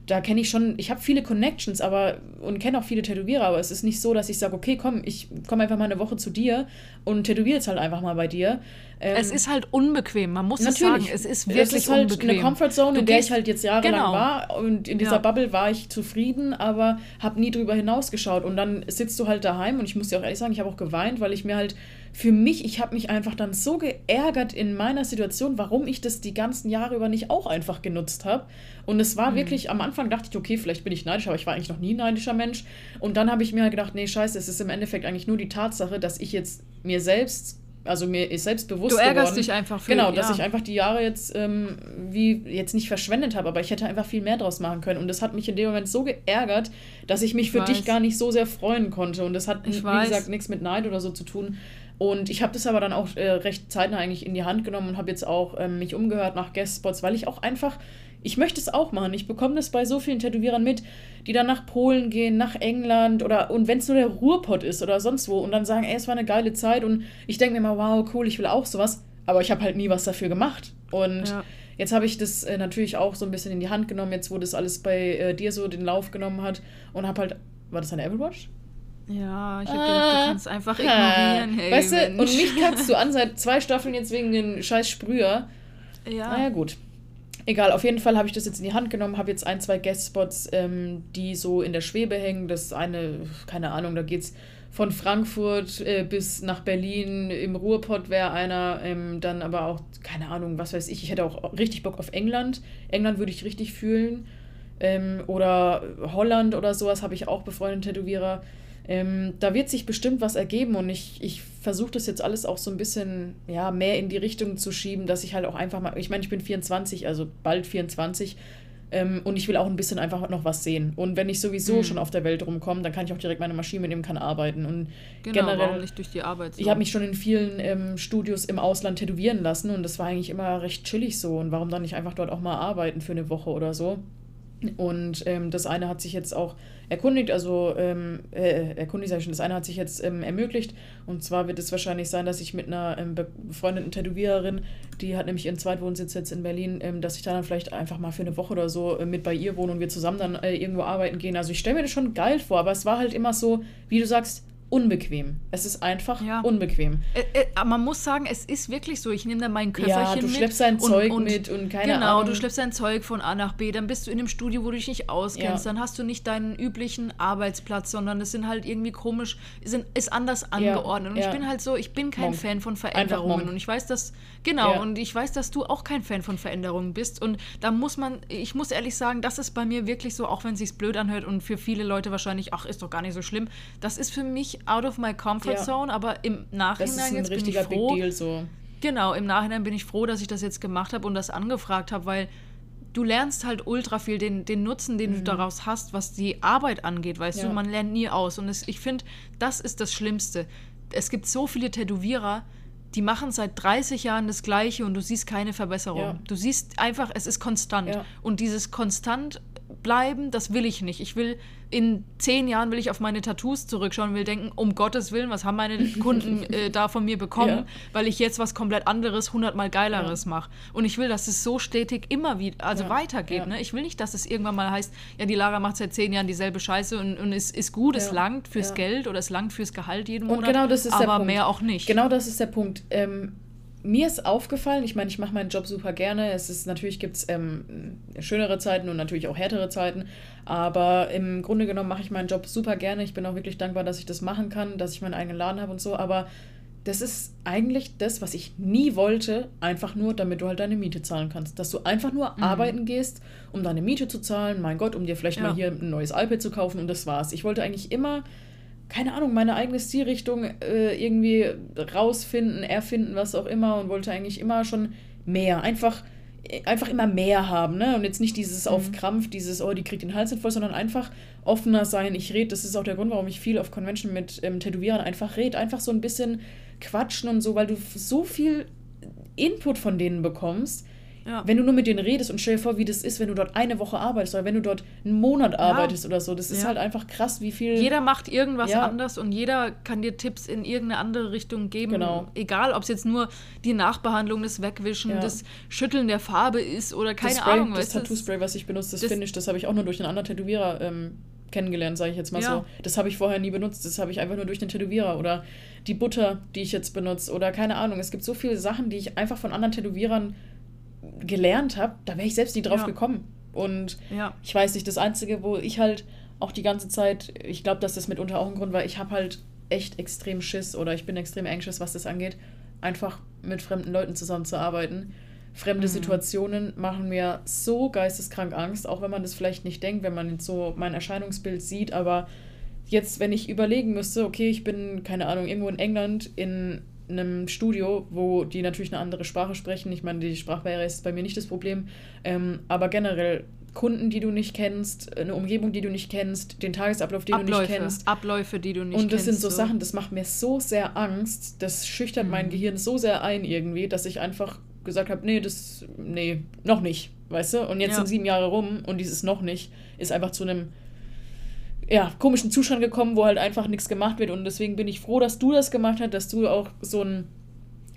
da kenne ich schon, ich habe viele Connections, aber und kenne auch viele Tätowierer, aber es ist nicht so, dass ich sage, okay, komm, ich komme einfach mal eine Woche zu dir und tätowiere jetzt halt einfach mal bei dir. Ähm, es ist halt unbequem, man muss es Natürlich. sagen. Es ist wirklich es ist halt unbequem. eine Comfortzone, Du in der ich halt jetzt jahrelang Genau. war und in dieser Ja. Bubble war ich zufrieden, aber habe nie drüber hinausgeschaut und dann sitzt du halt daheim und ich muss dir auch ehrlich sagen, ich habe auch geweint, weil ich mir halt für mich, ich habe mich einfach dann so geärgert in meiner Situation, warum ich das die ganzen Jahre über nicht auch einfach genutzt habe und es Mhm. war wirklich am Anfang dachte ich, okay, vielleicht bin ich neidisch, aber ich war eigentlich noch nie ein neidischer Mensch und dann habe ich mir halt gedacht, nee, scheiße, es ist im Endeffekt eigentlich nur die Tatsache, dass ich jetzt mir selbst also mir ist selbst bewusst Du ärgerst geworden, dich einfach für- genau, dass ja. ich einfach die Jahre jetzt ähm, wie jetzt nicht verschwendet habe, aber ich hätte einfach viel mehr draus machen können und das hat mich in dem Moment so geärgert, dass ich mich für Ich dich weiß. gar nicht so sehr freuen konnte und das hat Ich wie weiß. gesagt nichts mit Neid oder so zu tun und ich habe das aber dann auch äh, recht zeitnah eigentlich in die Hand genommen und habe jetzt auch ähm, mich umgehört nach Guestspots, weil ich auch einfach ich möchte es auch machen. Ich bekomme das bei so vielen Tätowierern mit, die dann nach Polen gehen, nach England oder und wenn es nur der Ruhrpott ist oder sonst wo und dann sagen, ey, es war eine geile Zeit und ich denke mir mal, wow, cool, ich will auch sowas, aber ich habe halt nie was dafür gemacht. Und Ja. jetzt habe ich das äh, natürlich auch so ein bisschen in die Hand genommen, jetzt wo das alles bei äh, dir so den Lauf genommen hat und habe halt, war das eine Apple Watch? Ja, ich habe gedacht, du kannst einfach ignorieren. Hey, weißt du, und mich kackst du an seit zwei Staffeln jetzt wegen den scheiß Sprüher. Ja. Naja, gut. Egal, auf jeden Fall habe ich das jetzt in die Hand genommen, habe jetzt ein, zwei Guestspots, ähm, die so in der Schwebe hängen. Das eine, keine Ahnung, da geht's von Frankfurt äh, bis nach Berlin. Im Ruhrpott wäre einer, ähm, dann aber auch, keine Ahnung, was weiß ich. Ich hätte auch richtig Bock auf England. England würde ich richtig fühlen. Ähm, oder Holland oder sowas habe ich auch befreundete Tätowierer. Ähm, da wird sich bestimmt was ergeben und ich, ich versuche das jetzt alles auch so ein bisschen ja, mehr in die Richtung zu schieben, dass ich halt auch einfach mal, ich meine, ich bin 24, also bald 24, Ähm, und ich will auch ein bisschen einfach noch was sehen. Und wenn ich sowieso mhm. schon auf der Welt rumkomme, dann kann ich auch direkt meine Maschine mitnehmen, kann arbeiten. Und genau, generell, nicht durch die Arbeit. So. Ich habe mich schon in vielen ähm, Studios im Ausland tätowieren lassen und das war eigentlich immer recht chillig so. Und warum dann nicht einfach dort auch mal arbeiten für eine Woche oder so? Und ähm, das eine hat sich jetzt auch erkundigt, also ähm, äh, erkundigt sage ich schon, das eine hat sich jetzt ähm, ermöglicht. Und zwar wird es wahrscheinlich sein, dass ich mit einer ähm, befreundeten Tätowiererin, die hat nämlich ihren Zweitwohnsitz jetzt in Berlin, ähm, dass ich da dann vielleicht einfach mal für eine Woche oder so äh, mit bei ihr wohne und wir zusammen dann äh, irgendwo arbeiten gehen. Also ich stelle mir das schon geil vor, aber es war halt immer so, wie du sagst, unbequem. Es ist einfach ja. unbequem. Äh, äh, man muss sagen, es ist wirklich so. Ich nehme da mein Köfferchen mit. Ja, du schleppst dein Zeug und, mit und keine genau, Ahnung. Genau, du schleppst dein Zeug von A nach B. Dann bist du in einem Studio, wo du dich nicht auskennst. Ja. Dann hast du nicht deinen üblichen Arbeitsplatz, sondern es sind halt irgendwie komisch, sind, ist anders angeordnet. Und ich bin halt so, ich bin kein Monk. Fan von Veränderungen. Und ich weiß, dass, genau, und ich weiß, dass du auch kein Fan von Veränderungen bist. Und da muss man, ich muss ehrlich sagen, das ist bei mir wirklich so, auch wenn es sich blöd anhört und für viele Leute wahrscheinlich, ach, ist doch gar nicht so schlimm. Das ist für mich out of my comfort ja. zone, aber im Nachhinein das ist ein jetzt richtiger bin ich froh. Big Deal so. Genau, im Nachhinein bin ich froh, dass ich das jetzt gemacht habe und das angefragt habe, weil du lernst halt ultra viel, den, den Nutzen, den mhm. du daraus hast, was die Arbeit angeht, weißt ja. du, man lernt nie aus. Und es, ich finde, das ist das Schlimmste. Es gibt so viele Tätowierer, die machen seit 30 Jahren das Gleiche und du siehst keine Verbesserung. Ja. Du siehst einfach, es ist konstant. Ja. Und dieses konstant bleiben, das will ich nicht. Ich will in zehn Jahren will ich auf meine Tattoos zurückschauen und will denken, um Gottes Willen, was haben meine Kunden äh, da von mir bekommen, ja. weil ich jetzt was komplett anderes, hundertmal geileres ja. mache. Und ich will, dass es so stetig immer wieder, also ja. weitergeht. Ne? Ich will nicht, dass es irgendwann mal heißt, ja, die Lara macht seit zehn Jahren dieselbe Scheiße und, und es ist gut, es langt fürs Geld oder es langt fürs Gehalt jeden Monat. Und genau das ist aber der Punkt. mehr auch nicht. Genau das ist der Punkt. Ähm, mir ist aufgefallen, ich meine, ich mache meinen Job super gerne. Es ist natürlich gibt es ähm, schönere Zeiten und natürlich auch härtere Zeiten. Aber im Grunde genommen mache ich meinen Job super gerne. Ich bin auch wirklich dankbar, dass ich das machen kann, dass ich meinen eigenen Laden habe und so. Aber das ist eigentlich das, was ich nie wollte, einfach nur, damit du halt deine Miete zahlen kannst. Dass du einfach nur mhm. arbeiten gehst, um deine Miete zu zahlen, mein Gott, um dir vielleicht ja. mal hier ein neues iPad zu kaufen und das war's. Ich wollte eigentlich immer keine Ahnung, meine eigene Stilrichtung äh, irgendwie rausfinden, erfinden, was auch immer und wollte eigentlich immer schon mehr. Einfach, einfach immer mehr haben, ne? Und jetzt nicht dieses mhm. auf Krampf, dieses, oh, die kriegt den Hals nicht voll, sondern einfach offener sein. Ich rede, das ist auch der Grund, warum ich viel auf Convention mit ähm, Tätowierern einfach rede. Einfach so ein bisschen quatschen und so, weil du so viel Input von denen bekommst ja. Wenn du nur mit denen redest und stell dir vor, wie das ist, wenn du dort eine Woche arbeitest oder wenn du dort einen Monat arbeitest ja. oder so. Das ist ja. halt einfach krass, wie viel. Jeder macht irgendwas anders und jeder kann dir Tipps in irgendeine andere Richtung geben. Genau. Egal, ob es jetzt nur die Nachbehandlung, das Wegwischen, das Schütteln der Farbe ist oder keine das Spray, Ahnung. Das Tattoo-Spray, was ich benutze, das, das Finish, das habe ich auch nur durch einen anderen Tätowierer ähm, kennengelernt, sage ich jetzt mal so. Das habe ich vorher nie benutzt, das habe ich einfach nur durch den Tätowierer oder die Butter, die ich jetzt benutze oder keine Ahnung. Es gibt so viele Sachen, die ich einfach von anderen Tätowierern gelernt habe, da wäre ich selbst nie drauf ja. gekommen. Und ja. ich weiß nicht, das Einzige, wo ich halt auch die ganze Zeit, ich glaube, dass das mitunter auch ein Grund war, ich habe halt echt extrem Schiss oder ich bin extrem anxious, was das angeht, einfach mit fremden Leuten zusammenzuarbeiten. Fremde mhm. Situationen machen mir so geisteskrank Angst, auch wenn man das vielleicht nicht denkt, wenn man so mein Erscheinungsbild sieht, aber jetzt, wenn ich überlegen müsste, okay, ich bin, keine Ahnung, irgendwo in England in einem Studio, wo die natürlich eine andere Sprache sprechen. Ich meine, die Sprachbarriere ist bei mir nicht das Problem. Ähm, aber generell Kunden, die du nicht kennst, eine Umgebung, die du nicht kennst, den Tagesablauf, den Abläufe, du nicht kennst. Abläufe, die du nicht kennst. Und das kennst, sind so, so, Sachen, das macht mir so sehr Angst, das schüchtert mhm. mein Gehirn so sehr ein irgendwie, dass ich einfach gesagt habe, nee, das, nee, noch nicht, weißt du? Und jetzt ja. sind sieben Jahre rum und dieses noch nicht ist einfach zu einem ja, komischen Zustand gekommen, wo halt einfach nichts gemacht wird. Und deswegen bin ich froh, dass du das gemacht hast, dass du auch so ein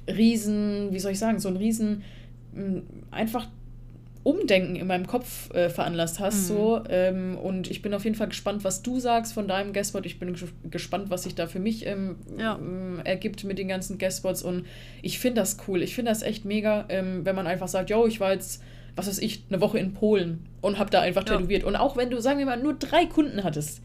riesen, wie soll ich sagen, so ein riesen einfach Umdenken in meinem Kopf äh, veranlasst hast. Mhm. So. Ähm, und ich bin auf jeden Fall gespannt, was du sagst von deinem Guestbot. Ich bin gespannt, was sich da für mich ähm, ja. ähm, ergibt mit den ganzen Guestbots. Und ich finde das cool. Ich finde das echt mega, ähm, wenn man einfach sagt, yo, ich war jetzt was weiß ich, eine Woche in Polen und habe da einfach ja. tätowiert. Und auch wenn du, sagen wir mal, nur drei Kunden hattest,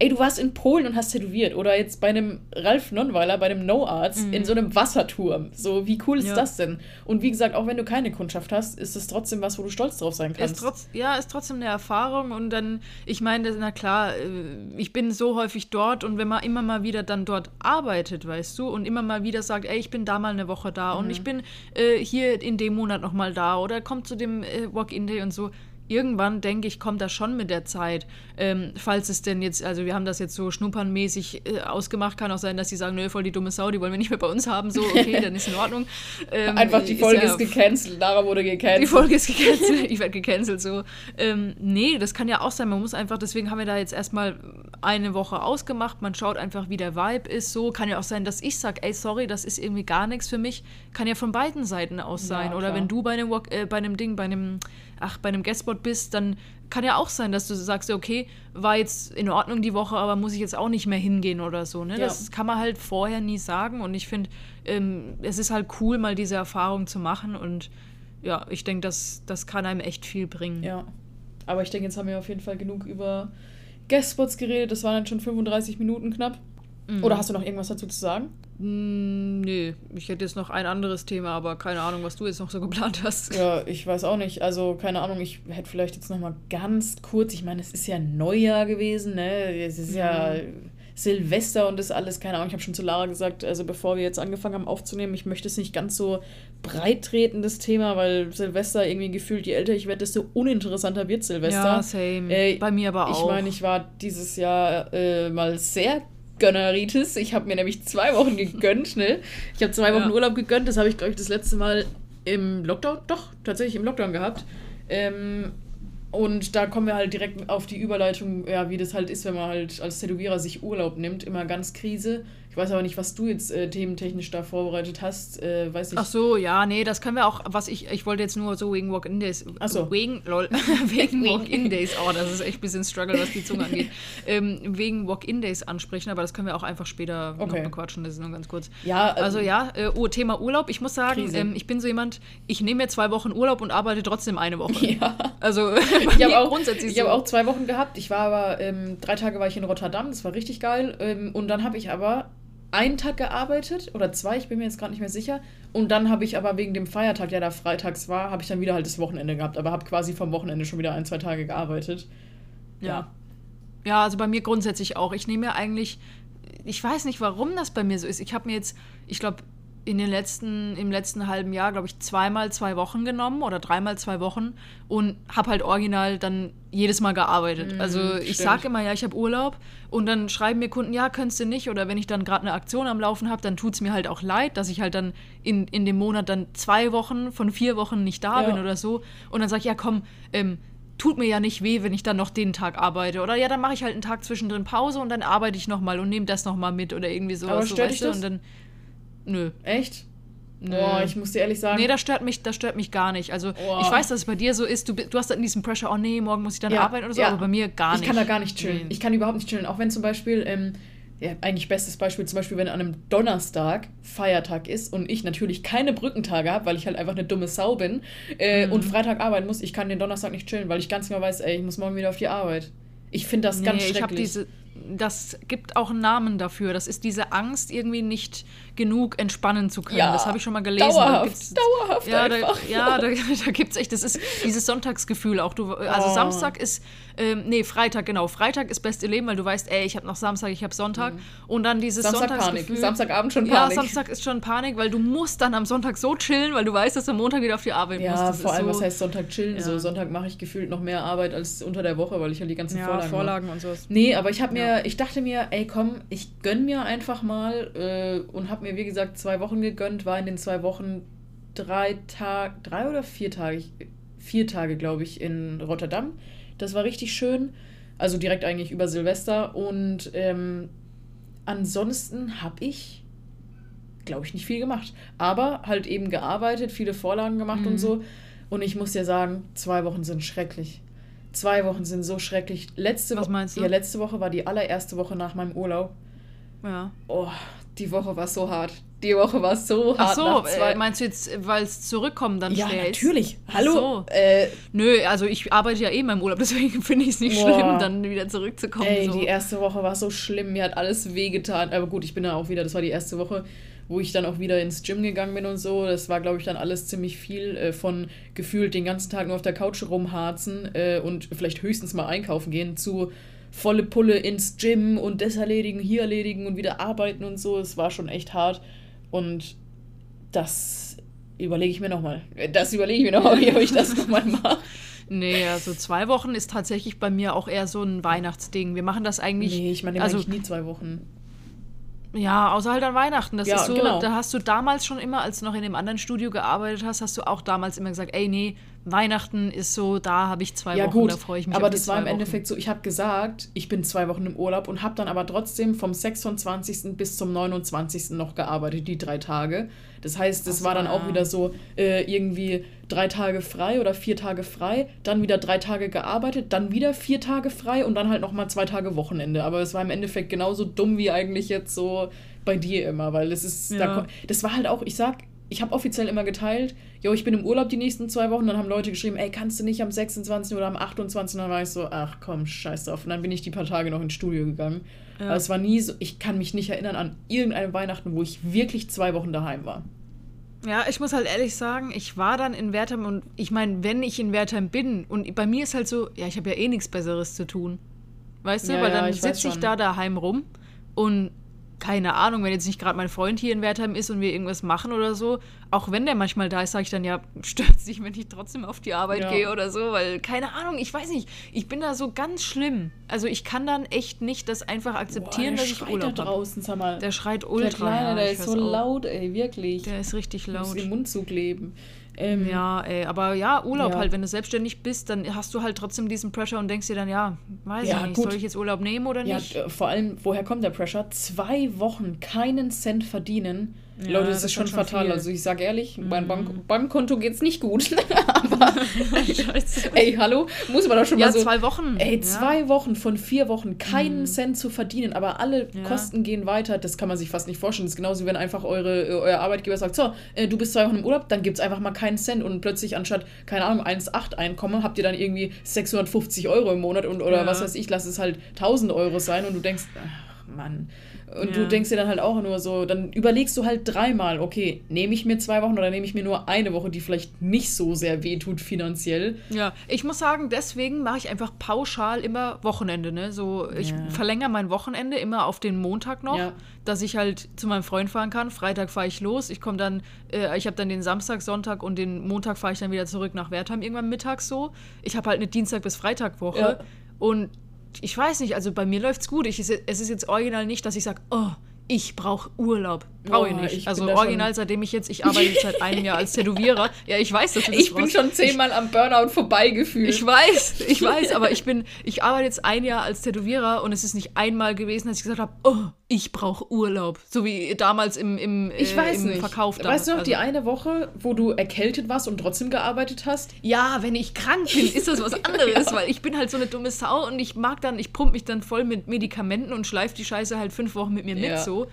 ey, du warst in Polen und hast tätowiert. Oder jetzt bei einem Ralf Nonweiler, bei einem No Arts, mhm. in so einem Wasserturm. So, wie cool ist ja. das denn? Und wie gesagt, auch wenn du keine Kundschaft hast, ist es trotzdem was, wo du stolz drauf sein kannst. Ist trotz, ja, ist trotzdem eine Erfahrung. Und dann, ich meine, na klar, äh, ich bin so häufig dort und wenn man immer mal wieder dann dort arbeitet, weißt du, und immer mal wieder sagt, ey, ich bin da mal eine Woche da mhm. und ich bin äh, hier in dem Monat nochmal da oder kommt zu dem äh, Walk-In-Day und so irgendwann, denke ich, kommt das schon mit der Zeit. Ähm, falls es denn jetzt, also wir haben das jetzt so schnuppernmäßig äh, ausgemacht, kann auch sein, dass die sagen, nö, voll die dumme Sau, die wollen wir nicht mehr bei uns haben. So, okay, dann ist in Ordnung. Ähm, Einfach die Folge ist, ja, ist gecancelt, Lara wurde gecancelt. Die Folge ist gecancelt, ich werde gecancelt, so. Ähm, nee, das kann ja auch sein, man muss einfach, deswegen haben wir da jetzt erstmal eine Woche ausgemacht, man schaut einfach, wie der Vibe ist, so. Kann ja auch sein, dass ich sage, ey, sorry, das ist irgendwie gar nichts für mich. Kann ja von beiden Seiten aus sein. Ja, Oder wenn du bei einem, äh, bei einem Ding, bei einem ach, bei einem Guestspot bist, dann kann ja auch sein, dass du sagst, okay, war jetzt in Ordnung die Woche, aber muss ich jetzt auch nicht mehr hingehen oder so. Ne? Ja. Das kann man halt vorher nie sagen. Und ich finde, ähm, es ist halt cool, mal diese Erfahrung zu machen. Und ja, ich denke, das, das kann einem echt viel bringen. Ja. Aber ich denke, jetzt haben wir auf jeden Fall genug über Guestspots geredet. Das waren dann schon 35 Minuten knapp. Mhm. Oder hast du noch irgendwas dazu zu sagen? Mm, nee, ich hätte jetzt noch ein anderes Thema, aber keine Ahnung, was du jetzt noch so geplant hast. Ja, ich weiß auch nicht. Also, keine Ahnung, ich hätte vielleicht jetzt noch mal ganz kurz, ich meine, es ist ja Neujahr gewesen, ne? Es ist ja, ja Silvester und das alles, keine Ahnung, ich habe schon zu Lara gesagt, also bevor wir jetzt angefangen haben aufzunehmen, ich möchte es nicht ganz so breit treten, das Thema, weil Silvester irgendwie gefühlt, je älter ich werde, desto uninteressanter wird Silvester. Ja, same. Äh, Bei mir aber auch. Ich meine, ich war dieses Jahr äh, mal sehr Gönneritis. Ich habe mir nämlich zwei Wochen gegönnt, ne? Ich habe zwei Wochen ja. Urlaub gegönnt. Das habe ich, glaube ich, das letzte Mal im Lockdown, doch, tatsächlich im Lockdown gehabt. Ähm, und da kommen wir halt direkt auf die Überleitung, ja, wie das halt ist, wenn man halt als Tätowierer sich Urlaub nimmt. Immer ganz Krise weiß aber nicht, was du jetzt äh, thementechnisch da vorbereitet hast. Äh, weiß ich. Ach so, ja, nee, das können wir auch, was ich, ich wollte jetzt nur so wegen Walk-In Days. Ach so. Wegen, lol, wegen Walk-In Days, oh, das ist echt ein bisschen Struggle, was die Zunge angeht. Ähm, wegen Walk-In Days ansprechen, aber das können wir auch einfach später okay. noch bequatschen, das ist nur ganz kurz. Ja, ähm, also ja, äh, oh, Thema Urlaub. Ich muss sagen, ähm, ich bin so jemand, ich nehme mir zwei Wochen Urlaub und arbeite trotzdem eine Woche. Ja. Also, ich habe auch, grundsätzlich ich so. habe auch zwei Wochen gehabt. Ich war aber, ähm, drei Tage war ich in Rotterdam, das war richtig geil. Ähm, und dann habe ich aber einen Tag gearbeitet oder zwei, ich bin mir jetzt gerade nicht mehr sicher. Und dann habe ich aber wegen dem Feiertag, der da freitags war, habe ich dann wieder halt das Wochenende gehabt, aber habe quasi vom Wochenende schon wieder ein, zwei Tage gearbeitet. Ja. Ja, ja also bei mir grundsätzlich auch. Ich nehme mir eigentlich, ich weiß nicht, warum das bei mir so ist. Ich habe mir jetzt, ich glaube, in den letzten, im letzten halben Jahr, glaube ich, zweimal zwei Wochen genommen oder dreimal zwei Wochen und habe halt original dann jedes Mal gearbeitet. Mm, also ich sage immer, ja, ich habe Urlaub und dann schreiben mir Kunden, ja, könntest du nicht. Oder wenn ich dann gerade eine Aktion am Laufen habe, dann tut es mir halt auch leid, dass ich halt dann in, in dem Monat dann zwei Wochen von vier Wochen nicht da ja. bin oder so. Und dann sage ich, ja, komm, ähm, tut mir ja nicht weh, wenn ich dann noch den Tag arbeite. Oder ja, dann mache ich halt einen Tag zwischendrin Pause und dann arbeite ich nochmal und nehme das nochmal mit oder irgendwie sowas. Aber stört so, dich das? Und dann, Nö. Echt? Nö. Boah, ich muss dir ehrlich sagen. Nee, das stört mich, das stört mich gar nicht. Also oh. ich weiß, dass es bei dir so ist, du, du hast dann diesen Pressure, oh nee, morgen muss ich dann ja, arbeiten oder so, ja. aber bei mir gar nicht. Ich kann da gar nicht chillen. Nee. Ich kann überhaupt nicht chillen. Auch wenn zum Beispiel, ähm, ja, eigentlich bestes Beispiel, zum Beispiel, wenn an einem Donnerstag Feiertag ist und ich natürlich keine Brückentage habe, weil ich halt einfach eine dumme Sau bin äh, mhm. und Freitag arbeiten muss, ich kann den Donnerstag nicht chillen, weil ich ganz genau weiß, ey, ich muss morgen wieder auf die Arbeit. Ich finde das nee, ganz schrecklich. Ich habe diese, das gibt auch einen Namen dafür. Das ist diese Angst, irgendwie nicht genug entspannen zu können. Ja, das habe ich schon mal gelesen. Dauerhaft, dauerhaft ja, einfach. Da, ja, da, da gibt es echt, das ist dieses Sonntagsgefühl auch. Du, also oh. Samstag ist, ähm, nee, Freitag, genau. Freitag ist beste Leben, weil du weißt, ey, ich habe noch Samstag, ich habe Sonntag. Mhm. Und dann dieses Samstag Sonntagsgefühl. Panik. Samstagabend schon Panik. Ja, Samstag ist schon Panik, weil du musst dann am Sonntag so chillen, weil du weißt, dass du am Montag wieder auf die Arbeit ja, musst. Ja, vor allem, so, was heißt Sonntag chillen? Ja. So, Sonntag mache ich gefühlt noch mehr Arbeit als unter der Woche, weil ich halt die ganzen ja, Vorlagen, Vorlagen und sowas. Nee, aber ich habe mir, ich dachte mir, ey, komm, ich gönn mir einfach mal äh, und habe mir, wie gesagt, zwei Wochen Wochen gegönnt, war in den zwei Wochen drei Tage, drei oder vier Tage, vier Tage, glaube ich, in Rotterdam. Das war richtig schön. Also direkt eigentlich über Silvester. Und ähm, ansonsten habe ich, glaube ich, nicht viel gemacht. Aber halt eben gearbeitet, viele Vorlagen gemacht mhm. und so. Und ich muss dir sagen, zwei Wochen sind schrecklich. Zwei Wochen sind so schrecklich. Letzte Was meinst du? Ja, letzte Woche war die allererste Woche nach meinem Urlaub. Ja. Oh, die Woche war so hart. Die Woche war so hart. Ach so, zwei... Äh, meinst du jetzt, weil es zurückkommen dann ja, schwer ist? Ja, natürlich. Hallo. So. Äh, Nö, also ich arbeite ja eh in meinem Urlaub, deswegen finde ich es nicht boah. schlimm, dann wieder zurückzukommen. Ey, so. die erste Woche war so schlimm, mir hat alles wehgetan. Aber gut, ich bin dann auch wieder, das war die erste Woche, wo ich dann auch wieder ins Gym gegangen bin und so. Das war, glaube ich, dann alles ziemlich viel äh, von gefühlt den ganzen Tag nur auf der Couch rumharzen äh, und vielleicht höchstens mal einkaufen gehen zu volle Pulle ins Gym und das erledigen, hier erledigen und wieder arbeiten und so. Es war schon echt hart. Und das überlege ich mir nochmal. Das überlege ich mir nochmal, wie ich das nochmal mache. Nee, also zwei Wochen ist tatsächlich bei mir auch eher so ein Weihnachtsding. Wir machen das eigentlich. Nee, ich meine also, eigentlich nie zwei Wochen. Ja, außer halt an Weihnachten. Das Ja, ist so, genau. da hast du damals schon immer, als du noch in dem anderen Studio gearbeitet hast, hast du auch damals immer gesagt, ey, nee, Weihnachten ist so, da habe ich zwei Ja Wochen, gut, da freue ich mich aber das war im Wochen. Endeffekt so, ich habe gesagt, ich bin zwei Wochen im Urlaub und habe dann aber trotzdem vom 26. bis zum 29. noch gearbeitet, die drei Tage. Das heißt, so, war dann auch wieder so äh, irgendwie drei Tage frei oder vier Tage frei, dann wieder drei Tage gearbeitet, dann wieder vier Tage frei und dann halt nochmal zwei Tage Wochenende. Aber es war im Endeffekt genauso dumm wie eigentlich jetzt so bei dir immer, weil das ist, da, Ja. ko- das war halt auch, ich sag, ich habe offiziell immer geteilt, jo, ich bin im Urlaub die nächsten zwei Wochen, dann haben Leute geschrieben, ey, kannst du nicht am 26. oder am 28. Und dann war ich so, ach komm, scheiß drauf. Und dann bin ich die paar Tage noch ins Studio gegangen. Ja. Aber es war nie so, ich kann mich nicht erinnern an irgendeine Weihnachten, wo ich wirklich zwei Wochen daheim war. Ja, ich muss halt ehrlich sagen, ich war dann in Wertheim und ich meine, wenn ich in Wertheim bin und bei mir ist halt so, ja, ich habe ja eh nichts Besseres zu tun. Weißt du, Ja, weil dann sitze ich da daheim rum und keine Ahnung, wenn jetzt nicht gerade mein Freund hier in Wertheim ist und wir irgendwas machen oder so, auch wenn der manchmal da ist, sage ich dann, ja, stört sich, wenn ich trotzdem auf die Arbeit Ja. gehe oder so, weil keine Ahnung, ich weiß nicht, ich bin da so ganz schlimm. Also ich kann dann echt nicht das einfach akzeptieren, Boah, dass ich Urlaub da draußen, sag mal. Der schreit der ultra. Kleine, ja, der ist so auch. laut, ey, wirklich. Der ist richtig muss laut. im Mundzug Ähm, Ja, ey, aber ja, Urlaub Ja. halt, wenn du selbstständig bist, dann hast du halt trotzdem diesen Pressure und denkst dir dann, ja, weiß Ja, ich nicht, gut. soll ich jetzt Urlaub nehmen oder Ja, nicht? äh, vor allem, woher kommt der Pressure? Zwei Wochen keinen Cent verdienen. Ja, Leute, das, das ist schon fatal. viel. Also ich sage ehrlich, mein Bank Bankkonto geht's nicht gut. Aber ey, hallo, muss man doch schon Ja, mal so. zwei Wochen. Ey, ja. zwei Wochen von vier Wochen keinen Cent zu verdienen, aber alle Ja. Kosten gehen weiter. Das kann man sich fast nicht vorstellen. Das ist genauso, wie wenn einfach eure, äh, euer Arbeitgeber sagt: So, äh, du bist zwei Wochen im Urlaub, dann gibt's einfach mal keinen Cent und plötzlich anstatt, keine Ahnung, 1,8 Einkommen, habt ihr dann irgendwie 650 Euro im Monat und oder Ja. was weiß ich, lass es halt 1000 Euro sein und du denkst, ach Mann. Und du Ja. denkst dir dann halt auch nur so, dann überlegst du halt dreimal, okay, nehme ich mir zwei Wochen oder nehme ich mir nur eine Woche, die vielleicht nicht so sehr wehtut finanziell. Ja, ich muss sagen, deswegen mache ich einfach pauschal immer Wochenende, ne? So, ich Ja. verlängere mein Wochenende immer auf den Montag noch, Ja. dass ich halt zu meinem Freund fahren kann. Freitag fahre ich los, ich komme dann, äh, ich habe dann den Samstag, Sonntag und den Montag fahre ich dann wieder zurück nach Wertheim irgendwann mittags so. Ich habe halt eine Dienstag bis Freitag Woche und ich weiß nicht, also bei mir läuft's gut. Ich, es ist jetzt original nicht, dass ich sage, oh, ich brauche Urlaub. Brauche ich Boah, nicht. ich bin also original, seitdem ich jetzt, ich arbeite jetzt seit einem Jahr als Tätowierer. Ja, ich weiß, dass du das Ich bin brauchst. schon zehnmal am Burnout vorbeigefühlt. Ich weiß, ich weiß, aber ich bin, ich arbeite jetzt ein Jahr als Tätowierer und es ist nicht einmal gewesen, dass ich gesagt habe, oh, ich brauche Urlaub. So wie damals im, im, Ich äh, weiß im nicht. Verkauf. weißt du noch, damals. die Also- eine Woche, wo du erkältet warst und trotzdem gearbeitet hast? Ja, wenn ich krank bin, ist das was anderes, weil ich bin halt so eine dumme Sau und ich mag dann, ich pump mich dann voll mit Medikamenten und schleif die Scheiße halt fünf Wochen mit mir Ja. mit so.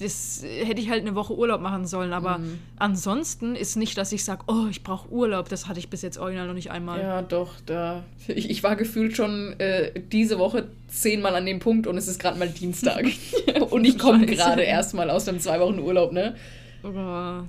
Das hätte ich halt eine Woche Urlaub machen sollen, aber Mhm. ansonsten ist nicht, dass ich sage, oh, ich brauche Urlaub. Das hatte ich bis jetzt original noch nicht einmal. Ja, doch, da. Ich, ich war gefühlt schon äh, diese Woche zehnmal an dem Punkt und es ist gerade mal Dienstag. und ich komme gerade erst mal aus einem zwei Wochen Urlaub, ne? Oh,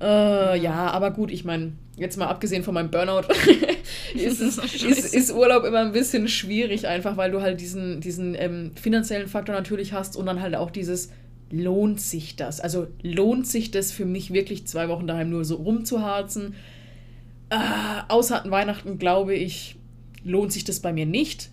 Äh, ja, aber gut, ich meine, jetzt mal abgesehen von meinem Burnout, ist, es, Scheiße. ist, ist Urlaub immer ein bisschen schwierig, einfach weil du halt diesen, diesen ähm, finanziellen Faktor natürlich hast und dann halt auch dieses, lohnt sich das? Also lohnt sich das für mich wirklich zwei Wochen daheim nur so rumzuharzen? Äh, außer an Weihnachten, glaube ich, lohnt sich das bei mir nicht.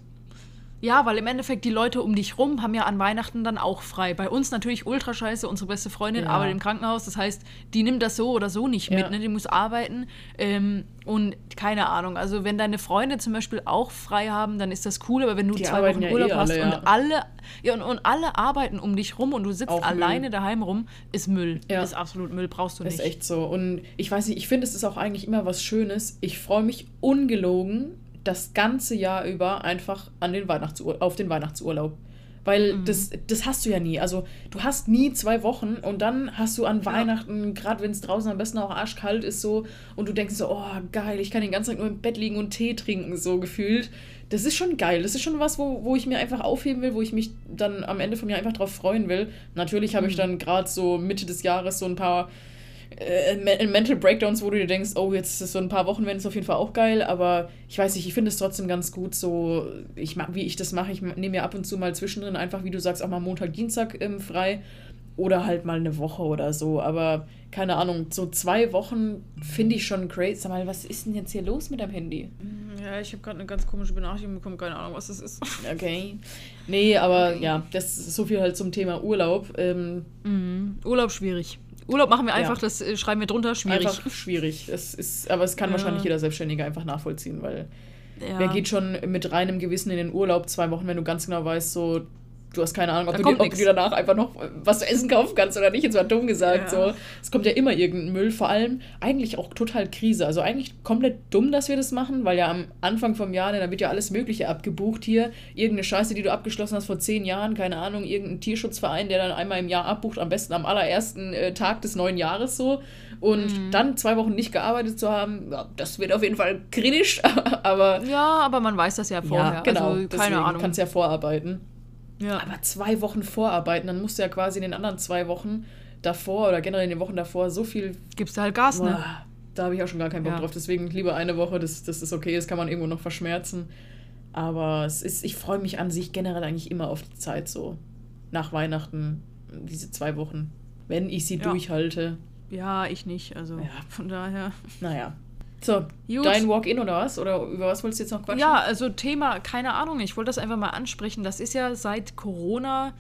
Ja, weil im Endeffekt die Leute um dich rum haben ja an Weihnachten dann auch frei. Bei uns natürlich ultra scheiße, unsere beste Freundin Ja. arbeitet im Krankenhaus, das heißt, die nimmt das so oder so nicht Ja. mit, ne? die muss arbeiten. Ähm, und keine Ahnung, also wenn deine Freunde zum Beispiel auch frei haben, dann ist das cool, aber wenn du Die zwei Wochen ja Urlaub eh hast alle, und alle, ja, und, und alle arbeiten um dich rum und du sitzt Auch Müll. alleine daheim rum, ist Müll. Ist absolut Müll, brauchst du nicht. Ist echt so. Und ich weiß nicht, ich finde, es ist auch eigentlich immer was Schönes. Ich freue mich ungelogen das ganze Jahr über einfach an den Weihnachtsur auf den Weihnachtsurlaub. Weil Mhm. das, das hast du ja nie. Also du hast nie zwei Wochen und dann hast du an Weihnachten, gerade wenn es draußen am besten auch arschkalt ist, so, und du denkst so, oh geil, ich kann den ganzen Tag nur im Bett liegen und Tee trinken, so gefühlt. Das ist schon geil. Das ist schon was, wo, wo ich mir einfach aufheben will, wo ich mich dann am Ende vom Jahr einfach drauf freuen will. Natürlich habe ich dann gerade so Mitte des Jahres so ein paar äh, Me- Mental Breakdowns, wo du dir denkst, oh, jetzt ist es so ein paar Wochen, wenn es auf jeden Fall auch geil, aber ich weiß nicht, ich finde es trotzdem ganz gut, so, ich, wie ich das mache, ich nehme mir ab und zu mal zwischendrin einfach, wie du sagst, auch mal Montag, Dienstag ähm, frei oder halt mal eine Woche oder so. Aber keine Ahnung, so zwei Wochen finde ich schon crazy. Sag mal, was ist denn jetzt hier los mit deinem Handy? Ja, ich habe gerade eine ganz komische Benachrichtigung bekommen, keine Ahnung, was das ist. Okay. Nee, aber okay. ja, das ist so viel halt zum Thema Urlaub. Ähm, mhm. Urlaub schwierig. Urlaub machen wir einfach, ja. das äh, schreiben wir drunter, schwierig. Einfach schwierig. Es ist, aber es kann ja. wahrscheinlich jeder Selbstständige einfach nachvollziehen, weil ja. wer geht schon mit reinem Gewissen in den Urlaub zwei Wochen, wenn du ganz genau weißt, so du hast keine Ahnung, ob, du, ob du dir danach einfach noch was zu essen kaufen kannst oder nicht. Jetzt war dumm gesagt. Ja. So. Es kommt ja immer irgendein Müll, vor allem eigentlich auch total Krise. Also eigentlich komplett dumm, dass wir das machen, weil ja am Anfang vom Jahr, ne, da wird ja alles Mögliche abgebucht hier. Irgendeine Scheiße, die du abgeschlossen hast vor zehn Jahren, keine Ahnung, irgendein Tierschutzverein, der dann einmal im Jahr abbucht, am besten am allerersten äh, Tag des neuen Jahres so. Und mhm. dann zwei Wochen nicht gearbeitet zu haben, ja, das wird auf jeden Fall kritisch, aber. Ja, aber man weiß das ja vorher. Ja, genau. Also, keine Ahnung. kannst ja vorarbeiten. Ja. Aber zwei Wochen vorarbeiten, dann musst du ja quasi in den anderen zwei Wochen davor oder generell in den Wochen davor so viel. Gibst du halt Gas, ne? boah, ne? Da habe ich auch schon gar keinen Bock ja. drauf. Deswegen lieber eine Woche, das, das ist okay, das kann man irgendwo noch verschmerzen. Aber es ist, ich freue mich an sich generell eigentlich immer auf die Zeit so. Nach Weihnachten, diese zwei Wochen. Wenn ich sie ja. durchhalte. Ja, ich nicht. Also ja. von daher. Naja. So, Gut. dein Walk-in oder was? Oder über was wolltest du jetzt noch quatschen? Ja, also Thema, keine Ahnung, ich wollte das einfach mal ansprechen. Das ist ja seit Corona,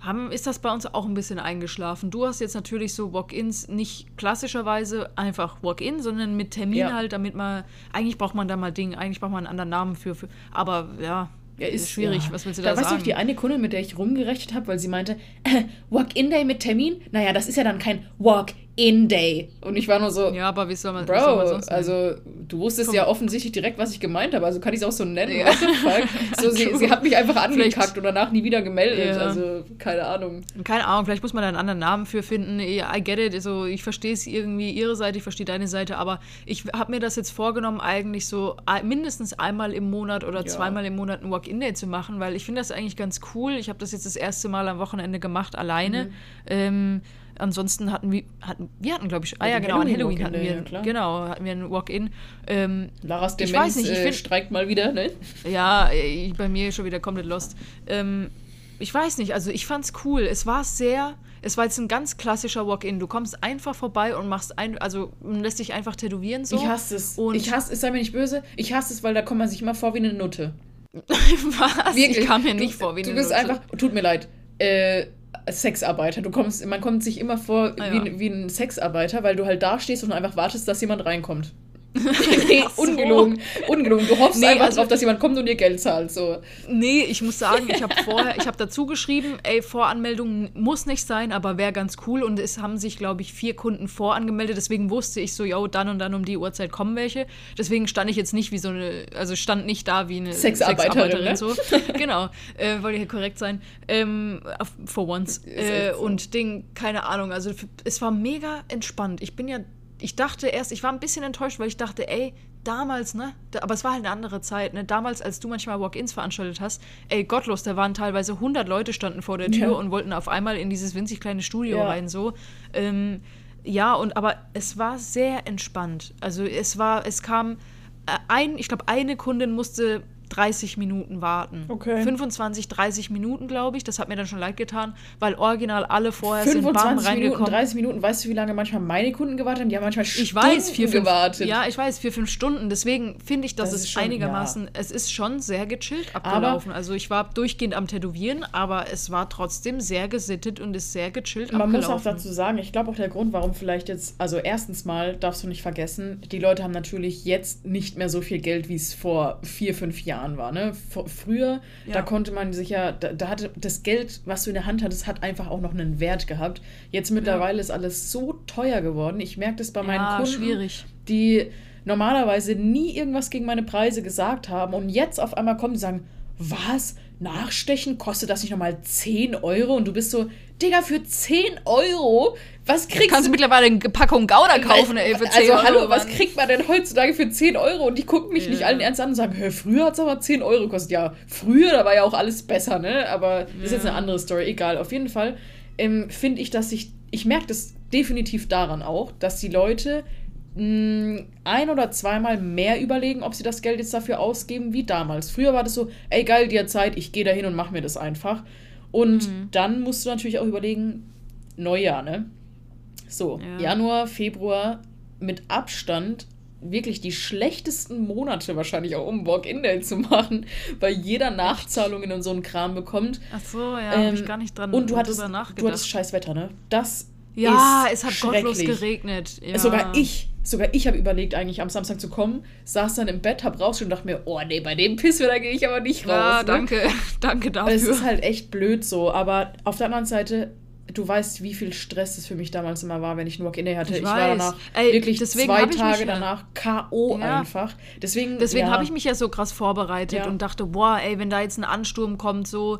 haben, ist das bei uns auch ein bisschen eingeschlafen. Du hast jetzt natürlich so Walk-ins nicht klassischerweise einfach Walk-in, sondern mit Termin ja. halt, damit man, eigentlich braucht man da mal Ding, eigentlich braucht man einen anderen Namen für, für aber ja, ja, ist schwierig. Ja. Was willst du da, da sagen? Weißt du, die eine Kundin, mit der ich rumgerechnet habe, weil sie meinte, äh, Walk-in-Day mit Termin? Naja, das ist ja dann kein Walk-in in-Day. Und ich war nur so. Ja, aber wie soll man, Bro, soll man sonst also du wusstest Komm. ja offensichtlich direkt, was ich gemeint habe. Also kann ich es auch so nennen. Ja. So, sie, sie hat mich einfach angekackt und danach nie wieder gemeldet. Ja. Also keine Ahnung. Keine Ahnung, vielleicht muss man da einen anderen Namen für finden. I get it. Also, ich verstehe es irgendwie, ihre Seite, ich verstehe deine Seite. Aber ich habe mir das jetzt vorgenommen, eigentlich so mindestens einmal im Monat oder ja. zweimal im Monat ein Walk-In-Day zu machen, weil ich finde das eigentlich ganz cool. Ich habe das jetzt das erste Mal am Wochenende gemacht, alleine. Mhm. Ähm, ansonsten hatten wir, hatten, wir hatten, glaube ich, ah ja, genau, an Halloween hatten wir, ja, genau, hatten wir ein Walk-In. Ähm, Laras Demenz ich weiß nicht, ich äh, find, streikt mal wieder, ne? Ja, ich, bei mir schon wieder komplett lost. Ähm, ich weiß nicht, also ich fand's cool. Es war sehr, es war jetzt ein ganz klassischer Walk-In. Du kommst einfach vorbei und machst ein, also lässt dich einfach tätowieren so. Ich hasse es. Und ich hasse es, sei mir nicht böse, ich hasse es, weil da kommt man sich immer vor wie eine Nutte. Was? Wirklich? Ich kam mir nicht du, vor wie eine Nutte. Du bist Nutte. einfach, tut mir leid, äh, Sexarbeiter. Du kommst, man kommt sich immer vor ah, ja. wie, wie ein Sexarbeiter, weil du halt da stehst und einfach wartest, dass jemand reinkommt. nee, so. ungelogen, ungelogen. Du hoffst nee, einfach also, drauf, dass jemand kommt und dir Geld zahlt. So. Nee, ich muss sagen, ich habe vorher, ich habe dazu geschrieben, ey, Voranmeldung muss nicht sein, aber wäre ganz cool. Und es haben sich, glaube ich, vier Kunden vorangemeldet. Deswegen wusste ich so, yo, dann und dann um die Uhrzeit kommen welche. Deswegen stand ich jetzt nicht wie so eine, also stand nicht da wie eine Sexarbeiterin. Sexarbeiterin ne? so. genau, äh, wollte hier korrekt sein. Ähm, for once. Äh, und Ding, keine Ahnung. Also es war mega entspannt. Ich bin ja ich dachte erst, ich war ein bisschen enttäuscht, weil ich dachte, ey, damals, ne? Da, aber es war halt eine andere Zeit, ne? Damals, als du manchmal Walk-ins veranstaltet hast, ey, gottlos, da waren teilweise 100 Leute standen vor der Tür ja. und wollten auf einmal in dieses winzig kleine Studio ja. rein, so. Ähm, ja, und aber es war sehr entspannt. Also es war, es kam äh, ein, ich glaube, eine Kundin musste 30 Minuten warten. Okay. 25, 30 Minuten, glaube ich. Das hat mir dann schon leid getan, weil original alle vorher 25 sind Minuten, 30 Minuten. Weißt du, wie lange manchmal meine Kunden gewartet haben? Die haben manchmal Stunden ich weiß, vier, fünf, gewartet. Ja, ich weiß, vier, fünf Stunden. Deswegen finde ich, dass das es schon, einigermaßen, ja. es ist schon sehr gechillt abgelaufen. Aber also ich war durchgehend am Tätowieren, aber es war trotzdem sehr gesittet und ist sehr gechillt man abgelaufen. Man muss auch dazu sagen, ich glaube auch der Grund, warum vielleicht jetzt, also erstens mal darfst du nicht vergessen, die Leute haben natürlich jetzt nicht mehr so viel Geld, wie es vor vier, fünf Jahren Jahren war. Ne? Früher, ja. da konnte man sich ja, da, da, hatte das Geld, was du in der Hand hattest, hat einfach auch noch einen Wert gehabt. Jetzt mittlerweile ja. ist alles so teuer geworden. Ich merke das bei meinen ja, Kunden, schwierig. die normalerweise nie irgendwas gegen meine Preise gesagt haben und jetzt auf einmal kommen und sagen, was? Nachstechen kostet das nicht nochmal 10 Euro? Und du bist so, Digga, für 10 Euro? Was kriegst? Kannst du mittlerweile eine Packung Gouda kaufen, ey, für 10 also, Euro. Also, hallo, was kriegt man denn heutzutage für 10 Euro? Und die gucken mich ja. nicht allen ernst an und sagen, hör, früher hat es aber 10 Euro gekostet. Ja, früher, da war ja auch alles besser, ne? Aber das ist jetzt eine andere Story. Egal, auf jeden Fall ähm, finde ich, dass ich, ich merke das definitiv daran auch, dass die Leute ein oder zweimal mehr überlegen, ob sie das Geld jetzt dafür ausgeben wie damals. Früher war das so, ey geil, dir Zeit, ich gehe da hin und mach mir das einfach. Und mhm. dann musst du natürlich auch überlegen, Neujahr, ne? So, ja. Januar, Februar mit Abstand wirklich die schlechtesten Monate wahrscheinlich auch, um Walk-In-Day zu machen, weil jeder Nachzahlungen und so einen Kram bekommt. Ach so, ja, ähm, hab ich gar nicht dran und du hattest, nachgedacht. Du hattest scheiß Wetter, ne? Das ja, es hat gottlos geregnet. Ja. Sogar ich, sogar ich habe überlegt, eigentlich am Samstag zu kommen, saß dann im Bett, hab raus und dachte mir, oh nee, bei dem Pisswetter gehe ich aber nicht raus. Ja, ne? danke, danke dafür. Es ist halt echt blöd so, aber auf der anderen Seite, du weißt, wie viel Stress es für mich damals immer war, wenn ich nur Walk-In hatte. Ich, ich war danach Ey, wirklich zwei Tage danach K.O. Ja. einfach. Deswegen, deswegen ja. habe ich mich ja so krass vorbereitet ja. und dachte, boah, ey, wenn da jetzt ein Ansturm kommt, so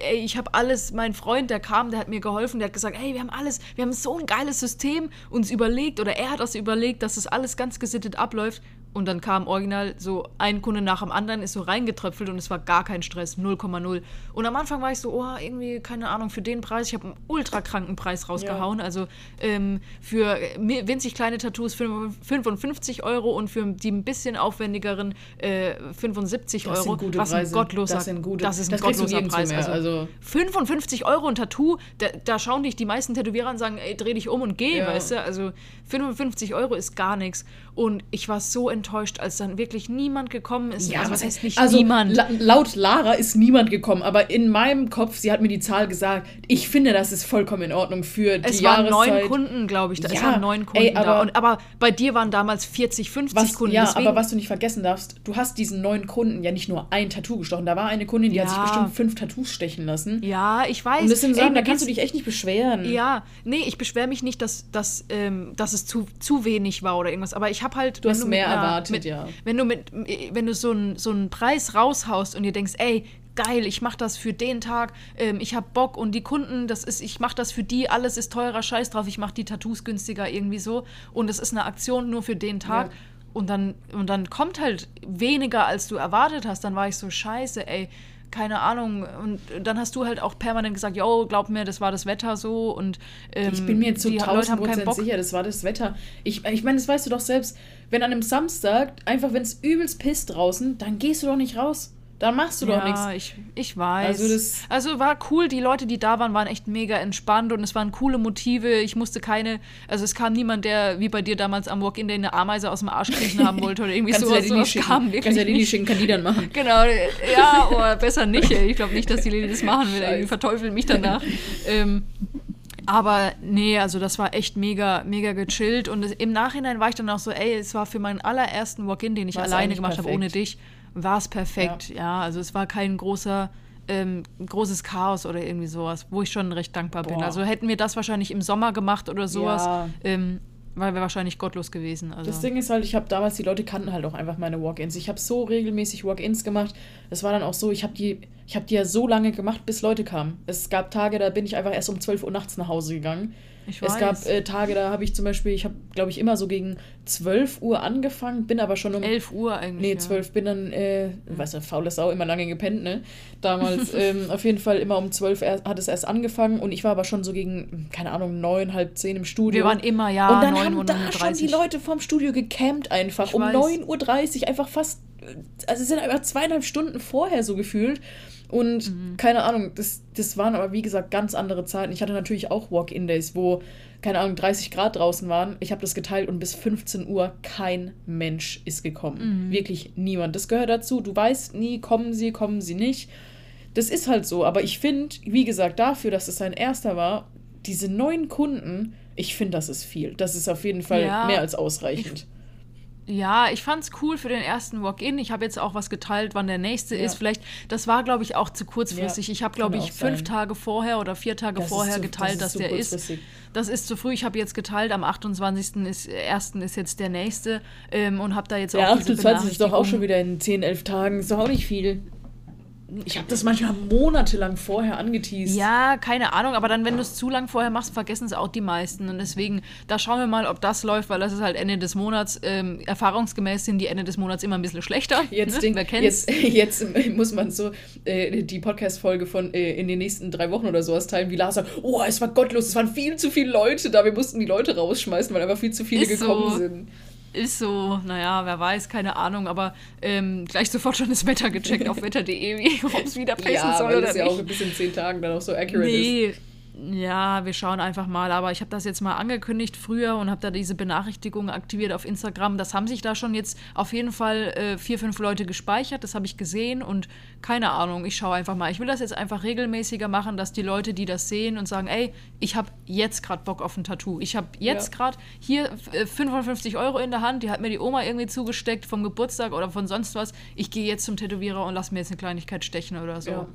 ey, ich habe alles, mein Freund, der kam, der hat mir geholfen, der hat gesagt, ey, wir haben alles, wir haben so ein geiles System uns überlegt oder er hat das überlegt, dass das alles ganz gesittet abläuft und dann kam original so ein Kunde nach dem anderen, ist so reingetröpfelt und es war gar kein Stress, 0,0. Und am Anfang war ich so, oh, irgendwie, keine Ahnung, für den Preis, ich habe einen ultra kranken Preis rausgehauen. Ja. Also ähm, für winzig kleine Tattoos 55 Euro und für die ein bisschen aufwendigeren äh, 75 das Euro. Sind gute was ein gottloser, das, sind gute, das ist ein das gottloser Preis. Also, also, 55 Euro ein Tattoo, da, da, schauen dich die meisten Tätowierer und sagen, ey, dreh dich um und geh, ja. weißt du? Also 55 Euro ist gar nichts. Und ich war so enttäuscht, als dann wirklich niemand gekommen ist. Ja, also, was heißt nicht also, niemand? La laut Lara ist niemand gekommen, aber in meinem Kopf, sie hat mir die Zahl gesagt, ich finde, das ist vollkommen in Ordnung für die es Jahreszeit. Es waren neun Kunden, glaube ich. Da. Ja, es waren neun Kunden ey, aber, da. Und, aber bei dir waren damals 40, 50 was, Kunden. Ja, deswegen, aber was du nicht vergessen darfst, du hast diesen neun Kunden ja nicht nur ein Tattoo gestochen. Da war eine Kundin, die ja. hat sich bestimmt fünf Tattoos stechen lassen. Ja, ich weiß. Und das sind Sachen, da kannst du dich echt nicht beschweren. Ja, nee, ich beschwere mich nicht, dass, dass, ähm, dass es zu, zu wenig war oder irgendwas. Aber ich habe halt. Du hast du mehr einer, erwartet, mit, ja. Wenn du mit, wenn du so einen so einen Preis raushaust und dir denkst, ey, geil, ich mache das für den Tag, ähm, ich habe Bock und die Kunden, das ist, ich mache das für die, alles ist teurer, scheiß drauf, ich mache die Tattoos günstiger irgendwie so und es ist eine Aktion nur für den Tag. Ja. Und dann, und dann kommt halt weniger, als du erwartet hast. Dann war ich so, scheiße, ey, keine Ahnung. Und dann hast du halt auch permanent gesagt, yo, glaub mir, das war das Wetter so. Und ähm, ich bin mir zu 1000 Prozent sicher, das war das Wetter. Ich, ich meine, das weißt du doch selbst. Wenn an einem Samstag, einfach wenn es übelst pisst draußen, dann gehst du doch nicht raus. Dann machst du ja, doch nichts. Ja, ich, ich weiß. Also, also war cool, die Leute, die da waren, waren echt mega entspannt und es waren coole Motive. Ich musste keine, also es kam niemand, der wie bei dir damals am Walk-In eine Ameise aus dem Arsch kriechen haben wollte oder irgendwie so. Ja so schicken. kam wirklich Kannst ja die schicken, kann die dann machen. Genau, ja, oder besser nicht. Ich glaube nicht, dass die Lady das machen will. Die verteufeln mich danach. ähm, aber nee, also das war echt mega, mega gechillt. Und im Nachhinein war ich dann auch so, ey, es war für meinen allerersten Walk-In, den ich War's alleine gemacht habe, ohne dich war es perfekt. Ja. ja. also es war kein großer, ähm, großes Chaos oder irgendwie sowas, wo ich schon recht dankbar Boah. bin. Also hätten wir das wahrscheinlich im Sommer gemacht oder sowas, ja. ähm, weil wir wahrscheinlich gottlos gewesen. Also. Das Ding ist halt, ich habe damals, die Leute kannten halt auch einfach meine Walk-ins. Ich habe so regelmäßig Walk-ins gemacht. Es war dann auch so, ich habe die, ich die ja so lange gemacht, bis Leute kamen. Es gab Tage, da bin ich einfach erst um 12 Uhr nachts nach Hause gegangen. Ich weiß. Es gab äh, Tage, da habe ich zum Beispiel, ich habe, glaube ich, immer so gegen 12 Uhr angefangen, bin aber schon um. 11 Uhr eigentlich. Nee, 12, ja. bin dann, äh, weißt du, faule Sau, immer lange gepennt, ne? Damals, ähm, auf jeden Fall immer um 12 er, hat es erst angefangen und ich war aber schon so gegen, keine Ahnung, 9, halb 10 im Studio. Wir waren immer, ja, Und dann 9 haben da schon die Leute vorm Studio gecampt einfach. Ich um 9.30 Uhr, einfach fast, also es sind einfach zweieinhalb Stunden vorher so gefühlt. Und mhm. keine Ahnung, das, das waren aber wie gesagt ganz andere Zeiten. Ich hatte natürlich auch Walk-In-Days, wo, keine Ahnung, 30 Grad draußen waren. Ich habe das geteilt und bis 15 Uhr kein Mensch ist gekommen. Mhm. Wirklich niemand. Das gehört dazu. Du weißt nie, kommen sie, kommen sie nicht. Das ist halt so. Aber ich finde, wie gesagt, dafür, dass es sein erster war, diese neuen Kunden, ich finde, das ist viel. Das ist auf jeden Fall ja, mehr als ausreichend. Ich, ja, ich fand's cool für den ersten Walk-In. Ich habe jetzt auch was geteilt, wann der nächste ja. ist. Vielleicht, das war, glaube ich, auch zu kurzfristig. Ja, ich habe, glaube ich, fünf sein. Tage vorher oder vier Tage das vorher zu, geteilt, das dass der ist. Das ist zu früh. Ich habe jetzt geteilt, am 28. Ist, 1. ist jetzt der nächste ähm, und habe da jetzt auch. Der 28 ist doch auch schon wieder in 10, 11 Tagen. Ist doch auch nicht viel. Ich habe das manchmal monatelang vorher angeteased. Ja, keine Ahnung, aber dann, wenn du es zu lang vorher machst, vergessen es auch die meisten. Und deswegen, da schauen wir mal, ob das läuft, weil das ist halt Ende des Monats. Ähm, erfahrungsgemäß sind die Ende des Monats immer ein bisschen schlechter. Jetzt, ne? denk, Wer kennt's? Jetzt, jetzt muss man so äh, die Podcast-Folge von äh, in den nächsten drei Wochen oder sowas teilen, wie Lars sagt: Oh, es war gottlos, es waren viel zu viele Leute da, wir mussten die Leute rausschmeißen, weil einfach viel zu viele ist gekommen so. sind ist so, naja, wer weiß, keine Ahnung, aber ähm, gleich sofort schon das Wetter gecheckt auf wetter.de, ob es wieder passen ja, soll oder nicht. Ja, ist ja auch bis in zehn Tagen dann auch so accurate nee. ist. Ja, wir schauen einfach mal. Aber ich habe das jetzt mal angekündigt früher und habe da diese Benachrichtigungen aktiviert auf Instagram. Das haben sich da schon jetzt auf jeden Fall äh, vier, fünf Leute gespeichert. Das habe ich gesehen und keine Ahnung. Ich schaue einfach mal. Ich will das jetzt einfach regelmäßiger machen, dass die Leute, die das sehen und sagen, ey, ich habe jetzt gerade Bock auf ein Tattoo. Ich habe jetzt Ja. gerade hier äh, 55 Euro in der Hand. Die hat mir die Oma irgendwie zugesteckt vom Geburtstag oder von sonst was. Ich gehe jetzt zum Tätowierer und lass mir jetzt eine Kleinigkeit stechen oder so. Ja.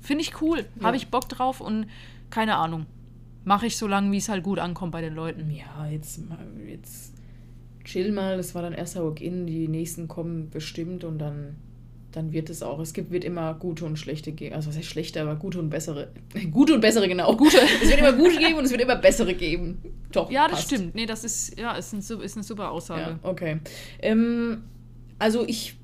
Finde ich cool. Ja. Habe ich Bock drauf und keine Ahnung. Mache ich so lange, wie es halt gut ankommt bei den Leuten. Ja, jetzt, jetzt chill mal. Das war dann erster Walk-In. Die nächsten kommen bestimmt und dann, dann wird es auch. Es gibt, wird immer gute und schlechte geben. Also, was heißt schlechte, aber gute und bessere. Gute und bessere, genau. Gute. Es wird immer gute geben und es wird immer bessere geben. Doch. Ja, das passt. stimmt. Nee, das ist, ja, ist, ein, ist eine super Aussage. Ja, okay. Ähm, also, ich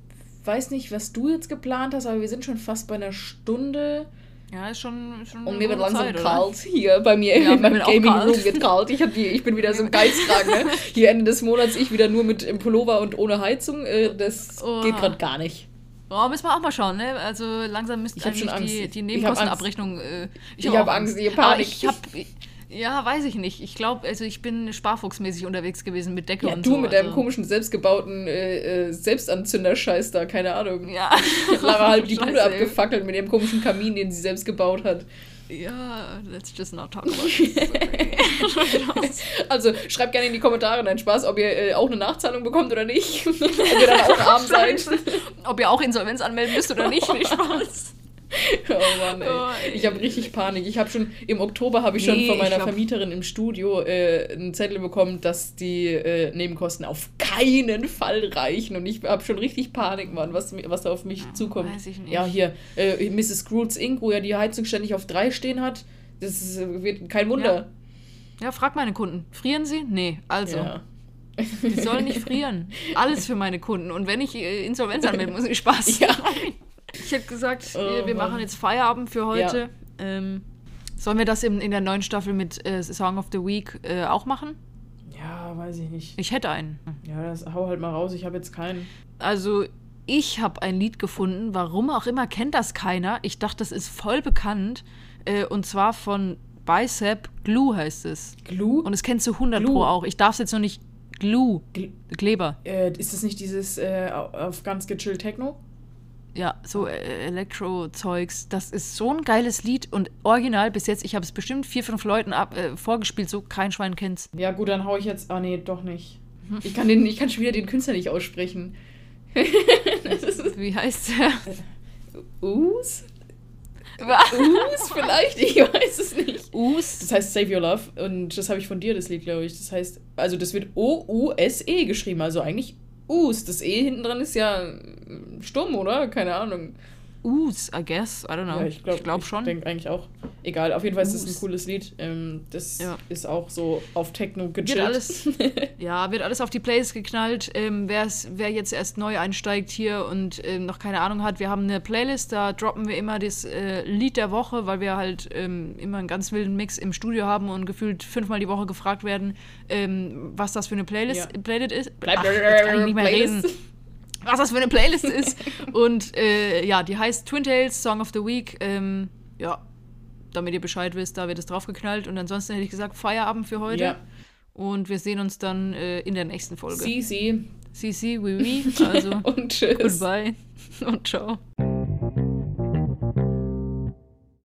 weiß nicht, was du jetzt geplant hast, aber wir sind schon fast bei einer Stunde. Ja, ist schon, schon Und mir wird langsam Zeit, oder? kalt hier bei mir Ja, in meinem Gaming. Room wird kalt. Ich, die, ich bin wieder so ein Geizkragen. Ne? Hier Ende des Monats ich wieder nur mit im Pullover und ohne Heizung. Äh, das Oha. geht gerade gar nicht. Oh, müssen wir auch mal schauen, ne? Also langsam müsste eigentlich Angst. die, die Ich Nebenkostenabrechnung. Äh, Ich hab hab auch Angst, ich hab Aber Panik. ich hab, ja, weiß ich nicht. Ich glaube, also ich bin sparfuchsmäßig unterwegs gewesen mit Decke Ja, und du so. mit deinem also. komischen selbstgebauten äh, äh, Selbstanzünder-Scheiß da, keine Ahnung. Ja. Hat Lara halb die Bude abgefackelt mit ihrem komischen Kamin, den sie selbst gebaut hat. Ja, let's just not talk about this. Also schreibt gerne in die Kommentare, nein Spaß, ob ihr äh, auch eine Nachzahlung bekommt oder nicht. ob ihr dann auch arm seid. Ob ihr auch Insolvenz anmelden müsst oder nicht, nee, Spaß. Oh Mann, ey. Oh, Ich habe richtig Panik. Ich habe schon, im Oktober habe ich schon Nee, von ich meiner glaub- Vermieterin im Studio äh, einen Zettel bekommen, dass die äh, Nebenkosten auf keinen Fall reichen. Und ich habe schon richtig Panik, Mann, was, was da auf mich zukommt. weiß ich nicht. Ja, hier, äh, Mrs. Scroots Inc., wo ja die Heizung ständig auf drei stehen hat. Das ist, äh, wird kein Wunder. Ja, frag meine Kunden. Frieren sie? Nee, also. Ja. Die sollen nicht frieren. Alles für meine Kunden. Und wenn ich äh, Insolvenz anmelden muss, ich Spaß. Ja. Ich habe gesagt, Oh, wir, Mann. machen jetzt Feierabend für heute. Ähm, sollen wir das in, in der neuen Staffel mit äh, Song of the Week äh, auch machen? ja, weiß ich nicht. Ich hätte einen. Ja, das hau halt mal raus. Ich habe jetzt keinen. Also, ich habe ein Lied gefunden, warum auch immer kennt das keiner. Ich dachte, das ist voll bekannt. Äh, und zwar von Bicep Glue heißt es. Glue? Und es kennst du 100 Glue. Pro auch. Ich darf es jetzt noch nicht. Glue. Gl- Kleber. Äh, ist das nicht dieses äh, auf ganz gechillt Techno? Ja, so äh, Elektro-Zeugs. Das ist so ein geiles Lied und original bis jetzt. Ich habe es bestimmt vier, fünf Leuten ab, äh, vorgespielt, so kein Schwein kennt's. Ja, gut, dann hau ich jetzt. Ah, nee, doch nicht. Ich kann, den, ich kann schon wieder den Künstler nicht aussprechen. ist Wie heißt der? Us? Us vielleicht? Ich weiß es nicht. Us? Das heißt Save Your Love und das habe ich von dir, das Lied, glaube ich. Das heißt, also das wird O-U-S-E geschrieben, also eigentlich Us. Das E hinten dran ist ja äh, stumm, oder? Keine Ahnung. Us, I guess. I don't know. Ja, ich glaube glaub schon. denke eigentlich auch. Egal, auf jeden Fall ist es ein cooles Lied. Ähm, das Ja. ist auch so auf Techno gechillt. Wird alles, ja, wird alles auf die Plays geknallt. Ähm, wer jetzt erst neu einsteigt hier und ähm, noch keine Ahnung hat, wir haben eine Playlist, da droppen wir immer das äh, Lied der Woche, weil wir halt ähm, immer einen ganz wilden Mix im Studio haben und gefühlt fünfmal die Woche gefragt werden, ähm, was das für eine Playlist, Ja. Playlist ist. Bleib- Ach, jetzt kann ich nicht mehr Playlist. reden. Was das für eine Playlist ist. Und äh, ja, die heißt Twin Tales Song of the Week. Ähm, ja, damit ihr Bescheid wisst, da wird es draufgeknallt. Und ansonsten hätte ich gesagt, Feierabend für heute. Ja. Und wir sehen uns dann äh, in der nächsten Folge. Sie, sie Si, si, oui, oui. Also, und tschüss. goodbye und ciao.